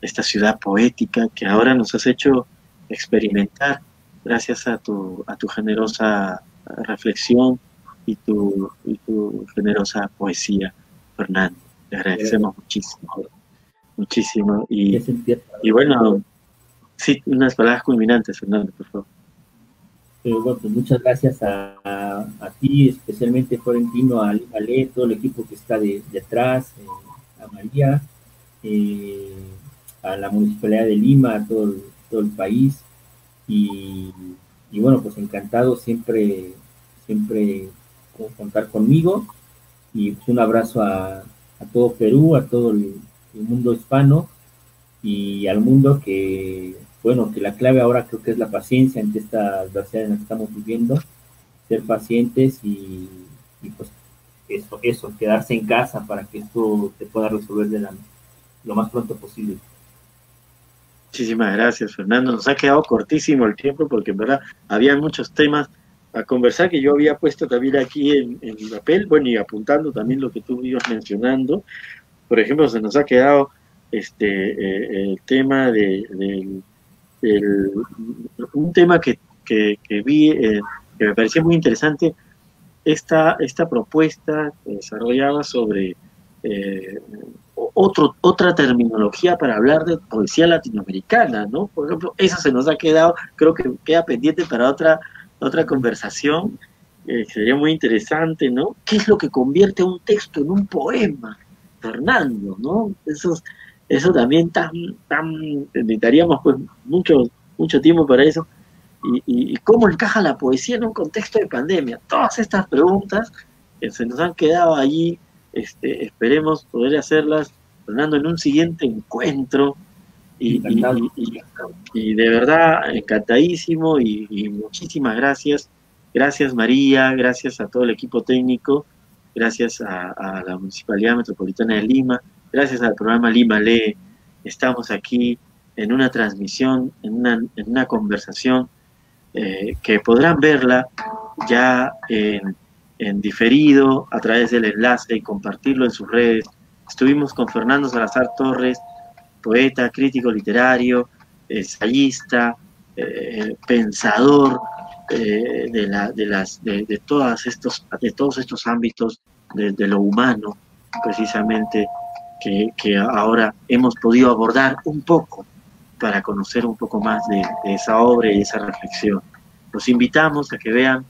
esta ciudad poética que ahora nos has hecho experimentar gracias a tu, a tu generosa reflexión y tu, y tu generosa poesía, Fernando. Te agradecemos muchísimo muchísimo. Y, y bueno, sí, unas palabras culminantes, Fernando, por favor.
Eh, bueno, pues muchas gracias a, ti, especialmente Florentino, a, a todo el equipo que está de, detrás, eh, a María, eh, a la Municipalidad de Lima, a todo el, país. Y, bueno, pues encantado siempre, siempre contar conmigo. Y pues un abrazo a, todo Perú, a todo el mundo hispano y al mundo que, bueno, que la clave ahora creo que es la paciencia ante esta adversidad en la que estamos viviendo, ser pacientes y, pues eso, eso, quedarse en casa para que esto se pueda resolver de la, lo más pronto posible.
Muchísimas gracias, Fernando. Nos ha quedado cortísimo el tiempo porque en verdad había muchos temas a conversar que yo había puesto también aquí en, en papel, bueno, y apuntando también lo que tú ibas mencionando, por ejemplo, se nos ha quedado este eh, el tema de, un tema que, vi eh, que me parecía muy interesante esta, esta propuesta que desarrollaba sobre eh, otro, otra terminología para hablar de poesía latinoamericana, ¿no? Por ejemplo, eso se nos ha quedado, creo que queda pendiente para otra, otra conversación, sería muy interesante, ¿no? ¿Qué es lo que convierte un texto en un poema? Fernando, ¿no? Eso, eso también tan, tan, necesitaríamos pues mucho, mucho tiempo para eso. Y, cómo encaja la poesía en un contexto de pandemia. Todas estas preguntas que se nos han quedado allí, este, esperemos poder hacerlas, Fernando, en un siguiente encuentro. Y, y de verdad, encantadísimo y muchísimas gracias. Gracias María, gracias a todo el equipo técnico gracias a, la Municipalidad Metropolitana de Lima, gracias al programa Lima Lee, estamos aquí en una transmisión, en una, conversación eh, que podrán verla ya en, diferido a través del enlace y compartirlo en sus redes. Estuvimos con Fernando Salazar Torres, poeta, crítico literario, ensayista, eh, pensador, eh, de, la, de, las, de, de, todas estos, de todos estos ámbitos de, lo humano, precisamente, que, que, ahora hemos podido abordar un poco para conocer un poco más de, esa obra y esa reflexión. Los invitamos a que vean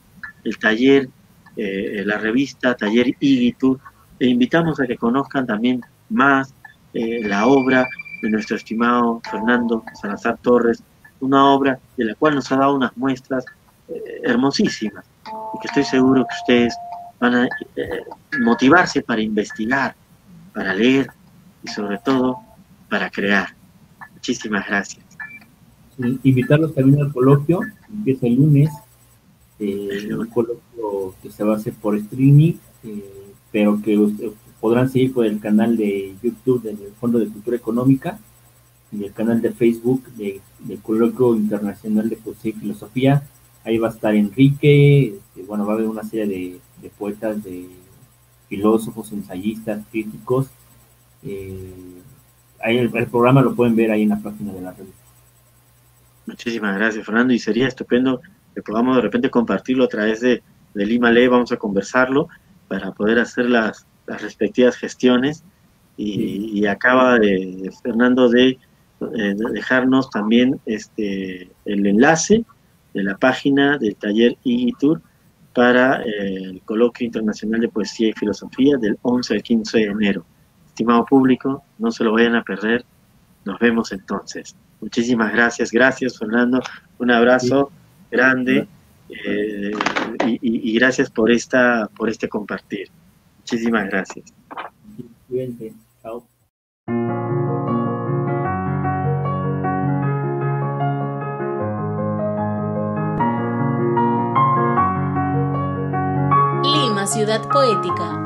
el taller, eh, la revista Taller Igitur, e invitamos a que conozcan también más eh, la obra de nuestro estimado Fernando Salazar Torres, una obra de la cual nos ha dado unas muestras eh, hermosísimas y que estoy seguro que ustedes van a eh, motivarse para investigar, para leer y sobre todo para crear. Muchísimas gracias.
invitarlos también al coloquio, empieza el lunes, eh, un coloquio que se va a hacer por streaming, eh, pero que podrán seguir por el canal de YouTube del Fondo de Cultura Económica y el canal de Facebook del Coloquio Internacional de Poesía y Filosofía. Ahí va a estar Enrique, este, bueno, va a haber una serie de, poetas, de filósofos, ensayistas, críticos. Eh, ahí el, programa lo pueden ver ahí en la página de la revista.
Muchísimas gracias, Fernando, y sería estupendo que podamos de repente compartirlo a través de, de Lima Ley, vamos a conversarlo para poder hacer las, las respectivas gestiones. Y, acaba de, Fernando de, dejarnos también este, el enlace de la página del taller IGITUR para eh, el Coloquio Internacional de Poesía y Filosofía del 11 al 15 de enero. Estimado público, no se lo vayan a perder. Nos vemos entonces. Muchísimas gracias. Gracias, Fernando. Un abrazo grande eh, y, gracias por esta por este compartir. Muchísimas gracias.
Lima, ciudad poética.